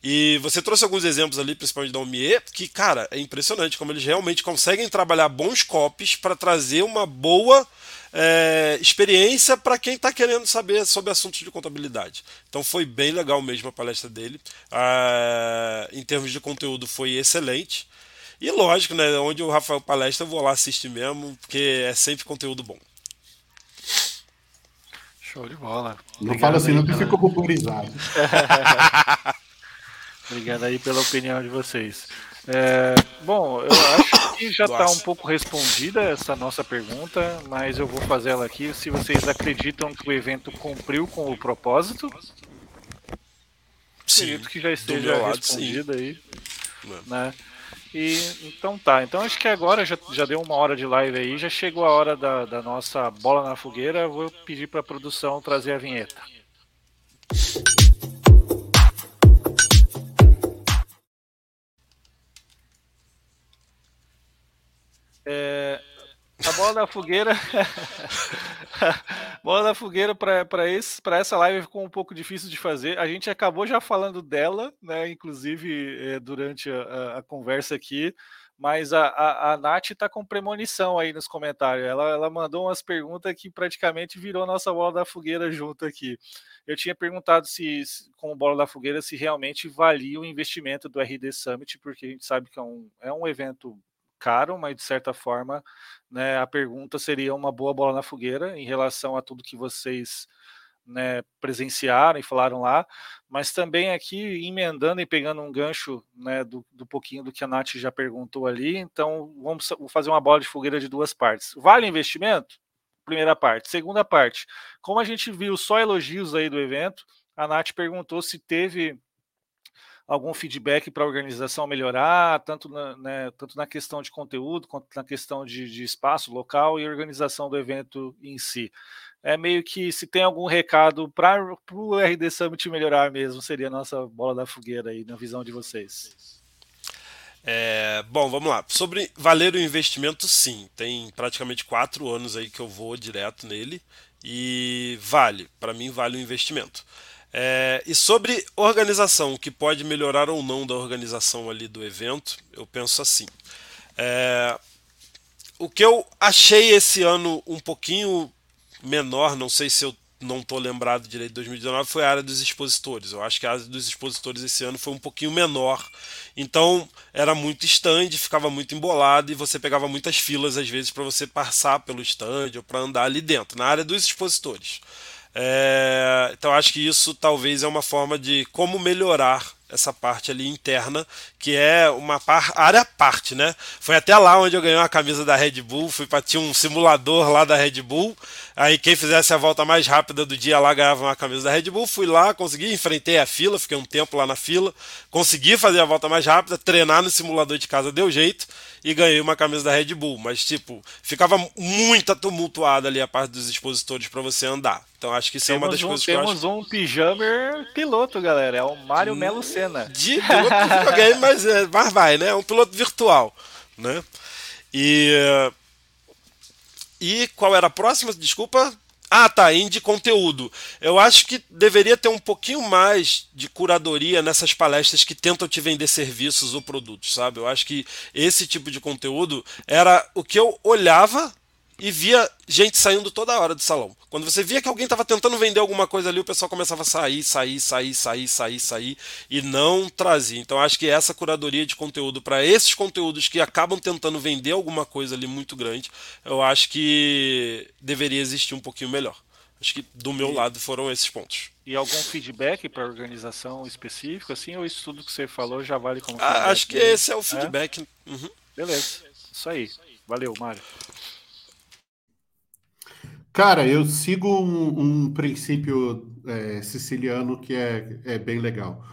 S2: E você trouxe alguns exemplos ali, principalmente da OMIE, que, cara, é impressionante como eles realmente conseguem trabalhar bons copies para trazer uma boa é, experiência para quem está querendo saber sobre assuntos de contabilidade. Então foi bem legal mesmo a palestra dele. Ah, em termos de conteúdo, foi excelente. E lógico, né? Onde o Rafael palestra, eu vou lá assistir mesmo, porque é sempre conteúdo bom.
S1: Show de bola.
S3: Não fala assim, não que fico ruborizado.
S1: Obrigado aí pela opinião de vocês. É, bom, eu acho que já está um pouco respondida essa nossa pergunta, mas eu vou fazer ela aqui. Se vocês acreditam que o evento cumpriu com o propósito, sim, acredito que já esteja respondido aí. Né? E, então tá, então acho que agora já, já deu uma hora de live aí, já chegou a hora da, da nossa bola na fogueira. Vou pedir para a produção trazer a vinheta. É, a bola da fogueira. bola da fogueira para essa live ficou um pouco difícil de fazer. A gente acabou já falando dela, né? Inclusive é, durante a, a, conversa aqui. Mas a, a, a Nath está com premonição aí nos comentários. Ela, ela mandou umas perguntas que praticamente virou nossa bola da fogueira junto aqui. Eu tinha perguntado se, com bola da fogueira, se realmente valia o investimento do RD Summit, porque a gente sabe que é um, é um evento caro, mas de certa forma, né, a pergunta seria uma boa bola na fogueira em relação a tudo que vocês né, presenciaram e falaram lá, mas também aqui emendando e pegando um gancho né, do, do pouquinho do que a Nath já perguntou ali, então vamos fazer uma bola de fogueira de duas partes. Vale investimento? Primeira parte. Segunda parte, como a gente viu só elogios aí do evento, a Nath perguntou se teve algum feedback para a organização melhorar, tanto na, né, tanto na questão de conteúdo, quanto na questão de, de, espaço local e organização do evento em si. É meio que se tem algum recado para o RD Summit melhorar mesmo, seria a nossa bola da fogueira aí, na visão de vocês.
S2: É, bom, vamos lá. Sobre valer o investimento, sim. Tem praticamente quatro anos aí que eu vou direto nele e vale. Para mim, vale o investimento. É, e sobre organização, o que pode melhorar ou não da organização ali do evento, eu penso assim. É, o que eu achei esse ano um pouquinho menor, não sei se eu não estou lembrado direito de 2019, foi a área dos expositores. Eu acho que a área dos expositores esse ano foi um pouquinho menor. Então era muito stand, ficava muito embolado e você pegava muitas filas às vezes para você passar pelo stand ou para andar ali dentro, na área dos expositores. É, então acho que isso talvez é uma forma de como melhorar essa parte ali interna, que é uma par, área à parte, né? Foi até lá onde eu ganhei uma camisa da Red Bull, fui para tinha um simulador lá da Red Bull. Aí quem fizesse a volta mais rápida do dia lá ganhava uma camisa da Red Bull. Fui lá, consegui, enfrentei a fila, fiquei um tempo lá na fila, consegui fazer a volta mais rápida, treinar no simulador de casa deu jeito e ganhei uma camisa da Red Bull. Mas, tipo, ficava muito tumultuada ali a parte dos expositores para você andar. Então acho que isso temos é uma das
S1: um,
S2: coisas
S1: que
S2: eu
S1: Temos acho... um pijamer piloto, galera. É o Mário Melo Senna.
S2: De piloto de videogame, mas, é, mas vai, né? É um piloto virtual, né? E... E qual era a próxima? Desculpa. Ah, tá, de conteúdo. Eu acho que deveria ter um pouquinho mais de curadoria nessas palestras que tentam te vender serviços ou produtos, sabe? Eu acho que esse tipo de conteúdo era o que eu olhava e via gente saindo toda hora do salão. Quando você via que alguém estava tentando vender alguma coisa ali, o pessoal começava a sair, sair, sair, sair, sair, sair e não trazia. Então acho que essa curadoria de conteúdo para esses conteúdos que acabam tentando vender alguma coisa ali muito grande, eu acho que deveria existir um pouquinho melhor. Acho que do meu lado foram esses pontos.
S1: E algum feedback para a organização específico, assim, ou isso tudo que você falou já vale como
S2: ah, Acho que esse é o feedback. É? Uhum.
S1: Beleza. Isso aí. Valeu, Mário.
S3: Cara, eu sigo um, um princípio é, siciliano que é, é bem legal.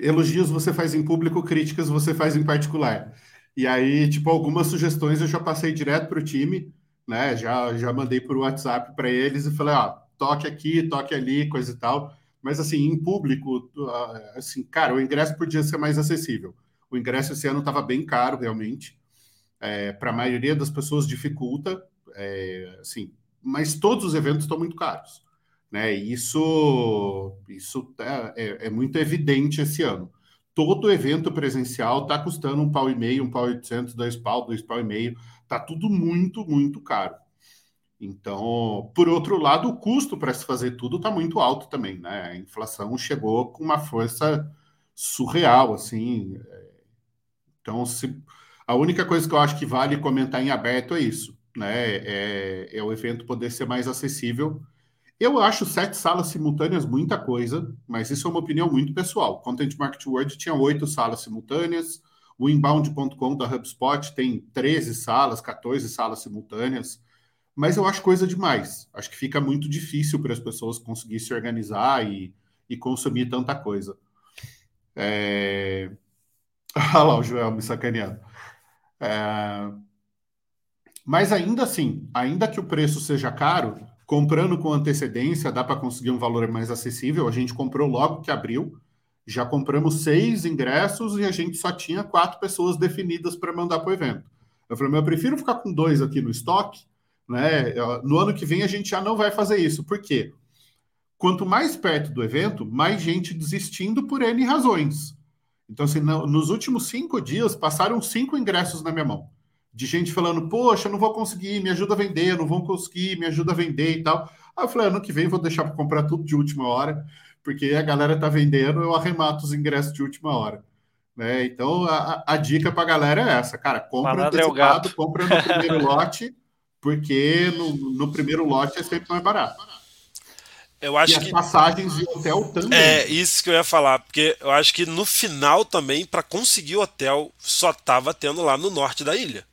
S3: Elogios você faz em público, críticas você faz em particular. E aí, tipo, algumas sugestões eu já passei direto para o time, né? Já, já mandei por WhatsApp para eles e falei, ó, toque aqui, toque ali, coisa e tal. Mas assim, em público, assim, cara, o ingresso podia ser mais acessível. O ingresso esse ano estava bem caro, realmente. É, para a maioria das pessoas dificulta. É, assim, mas todos os eventos estão muito caros. Né? Isso, isso é, é, é muito evidente esse ano. Todo evento presencial está custando um pau e meio, um pau e oitocentos, dois pau, dois pau e meio. Está tudo muito, muito caro. Então, por outro lado, o custo para se fazer tudo está muito alto também, né? A inflação chegou com uma força surreal, assim. Então, se, a única coisa que eu acho que vale comentar em aberto é isso né? É, é o evento poder ser mais acessível. Eu acho sete salas simultâneas muita coisa, mas isso é uma opinião muito pessoal. Content Market World tinha oito salas simultâneas, o inbound.com da HubSpot tem 13 salas, 14 salas simultâneas, mas eu acho coisa demais. Acho que fica muito difícil para as pessoas conseguir se organizar e, e consumir tanta coisa. É... Olha lá o Joel me sacaneando. É... Mas ainda assim, ainda que o preço seja caro, comprando com antecedência dá para conseguir um valor mais acessível. A gente comprou logo que abriu, já compramos seis ingressos e a gente só tinha quatro pessoas definidas para mandar para o evento. Eu falei, mas eu prefiro ficar com dois aqui no estoque, né? No ano que vem a gente já não vai fazer isso. Por quê? Quanto mais perto do evento, mais gente desistindo por N razões. Então, assim, nos últimos cinco dias, passaram cinco ingressos na minha mão de gente falando, poxa, não vou conseguir, me ajuda a vender, não vou conseguir, me ajuda a vender e tal. Aí eu falei, ano que vem vou deixar para comprar tudo de última hora, porque a galera tá vendendo, eu arremato os ingressos de última hora. Né? Então a, a dica para a galera é essa, cara, compra
S1: é
S3: antecipado, compra no primeiro lote, porque no, no primeiro lote é sempre mais barato.
S2: Eu acho
S3: e
S2: que
S3: as passagens de hotel também.
S2: É isso que eu ia falar, porque eu acho que no final também para conseguir hotel só tava tendo lá no norte da ilha.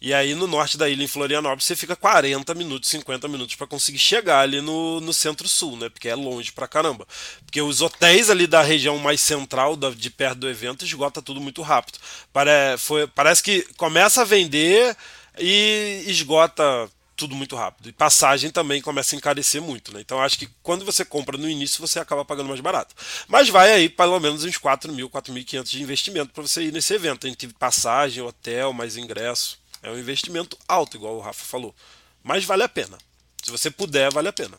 S2: E aí no norte da ilha, em Florianópolis, você fica 40 minutos, 50 minutos para conseguir chegar ali no, no centro-sul, né? Porque é longe pra caramba. Porque os hotéis ali da região mais central, da, de perto do evento, esgota tudo muito rápido. Pare, foi, parece que começa a vender e esgota tudo muito rápido. E passagem também começa a encarecer muito, né? Então acho que quando você compra no início, você acaba pagando mais barato. Mas vai aí pelo menos uns 4 mil, 4.500 de investimento para você ir nesse evento. Entre passagem, hotel, mais ingresso. É um investimento alto, igual o Rafa falou. Mas vale a pena. Se você puder, vale a pena.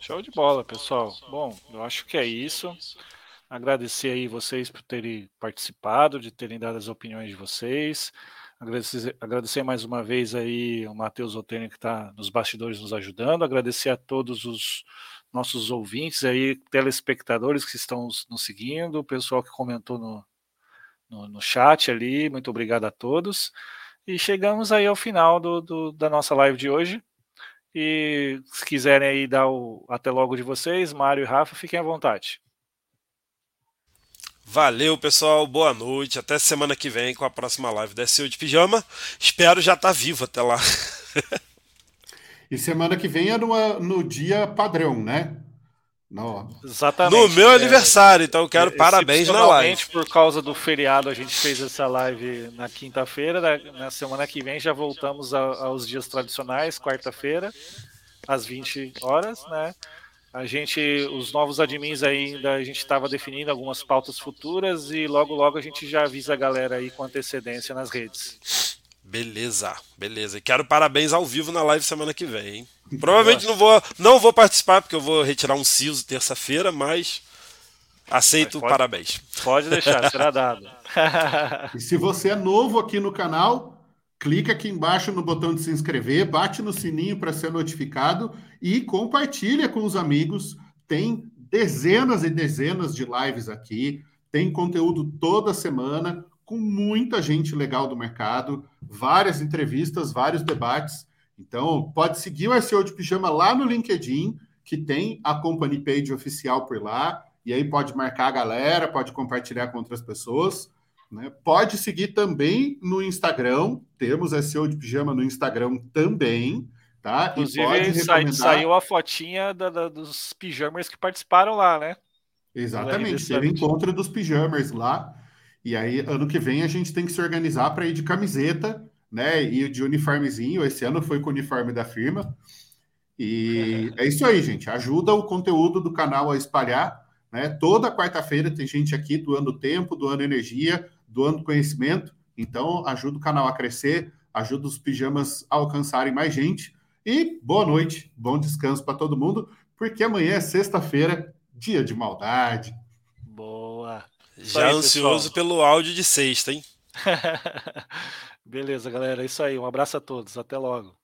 S1: Show de bola, pessoal. Bom, eu acho que é isso. Agradecer aí vocês por terem participado, de terem dado as opiniões de vocês. Agradecer, agradecer mais uma vez aí o Matheus Otênio que está nos bastidores nos ajudando. Agradecer a todos os nossos ouvintes aí, telespectadores que estão nos seguindo, o pessoal que comentou no, no, no chat ali. Muito obrigado a todos. E chegamos aí ao final do, do, da nossa live de hoje. E se quiserem aí dar o até logo de vocês, Mário e Rafa, fiquem à vontade.
S2: Valeu, pessoal. Boa noite. Até semana que vem com a próxima live da SEO de Pijama. Espero já estar tá vivo até lá.
S3: e semana que vem é no, no dia padrão, né?
S2: No, Exatamente. No meu é, aniversário, então eu quero parabéns na live.
S1: por causa do feriado, a gente fez essa live na quinta-feira. Na, na, semana que vem já voltamos a, aos dias tradicionais, quarta-feira, às 20 horas, né? A gente, os novos admins ainda, a gente estava definindo algumas pautas futuras e logo logo a gente já avisa a galera aí com antecedência nas redes.
S2: Beleza, beleza. E quero parabéns ao vivo na live semana que vem, hein? Provavelmente não vou, não vou participar porque eu vou retirar um siso terça-feira, mas aceito pode, parabéns.
S1: Pode deixar, será dado.
S3: e se você é novo aqui no canal, clica aqui embaixo no botão de se inscrever, bate no sininho para ser notificado e compartilha com os amigos. Tem dezenas e dezenas de lives aqui, tem conteúdo toda semana com muita gente legal do mercado, várias entrevistas, vários debates. Então, pode seguir o SEO de Pijama lá no LinkedIn, que tem a company page oficial por lá, e aí pode marcar a galera, pode compartilhar com outras pessoas. Né? Pode seguir também no Instagram, temos SEO de Pijama no Instagram também. Tá?
S1: Inclusive, recomendar... saiu a fotinha da, da, dos pijamers que participaram lá, né?
S3: Exatamente, teve encontro dos pijamers lá. E aí, ano que vem, a gente tem que se organizar para ir de camiseta né? E de uniformezinho. Esse ano foi com o uniforme da firma. E é isso aí, gente. Ajuda o conteúdo do canal a espalhar. Né? Toda quarta-feira tem gente aqui doando tempo, doando energia, doando conhecimento. Então, ajuda o canal a crescer, ajuda os pijamas a alcançarem mais gente. E boa noite, bom descanso para todo mundo, porque amanhã é sexta-feira, dia de maldade.
S2: Já aí, ansioso pessoal. pelo áudio de sexta, hein?
S1: Beleza, galera. É isso aí. Um abraço a todos. Até logo.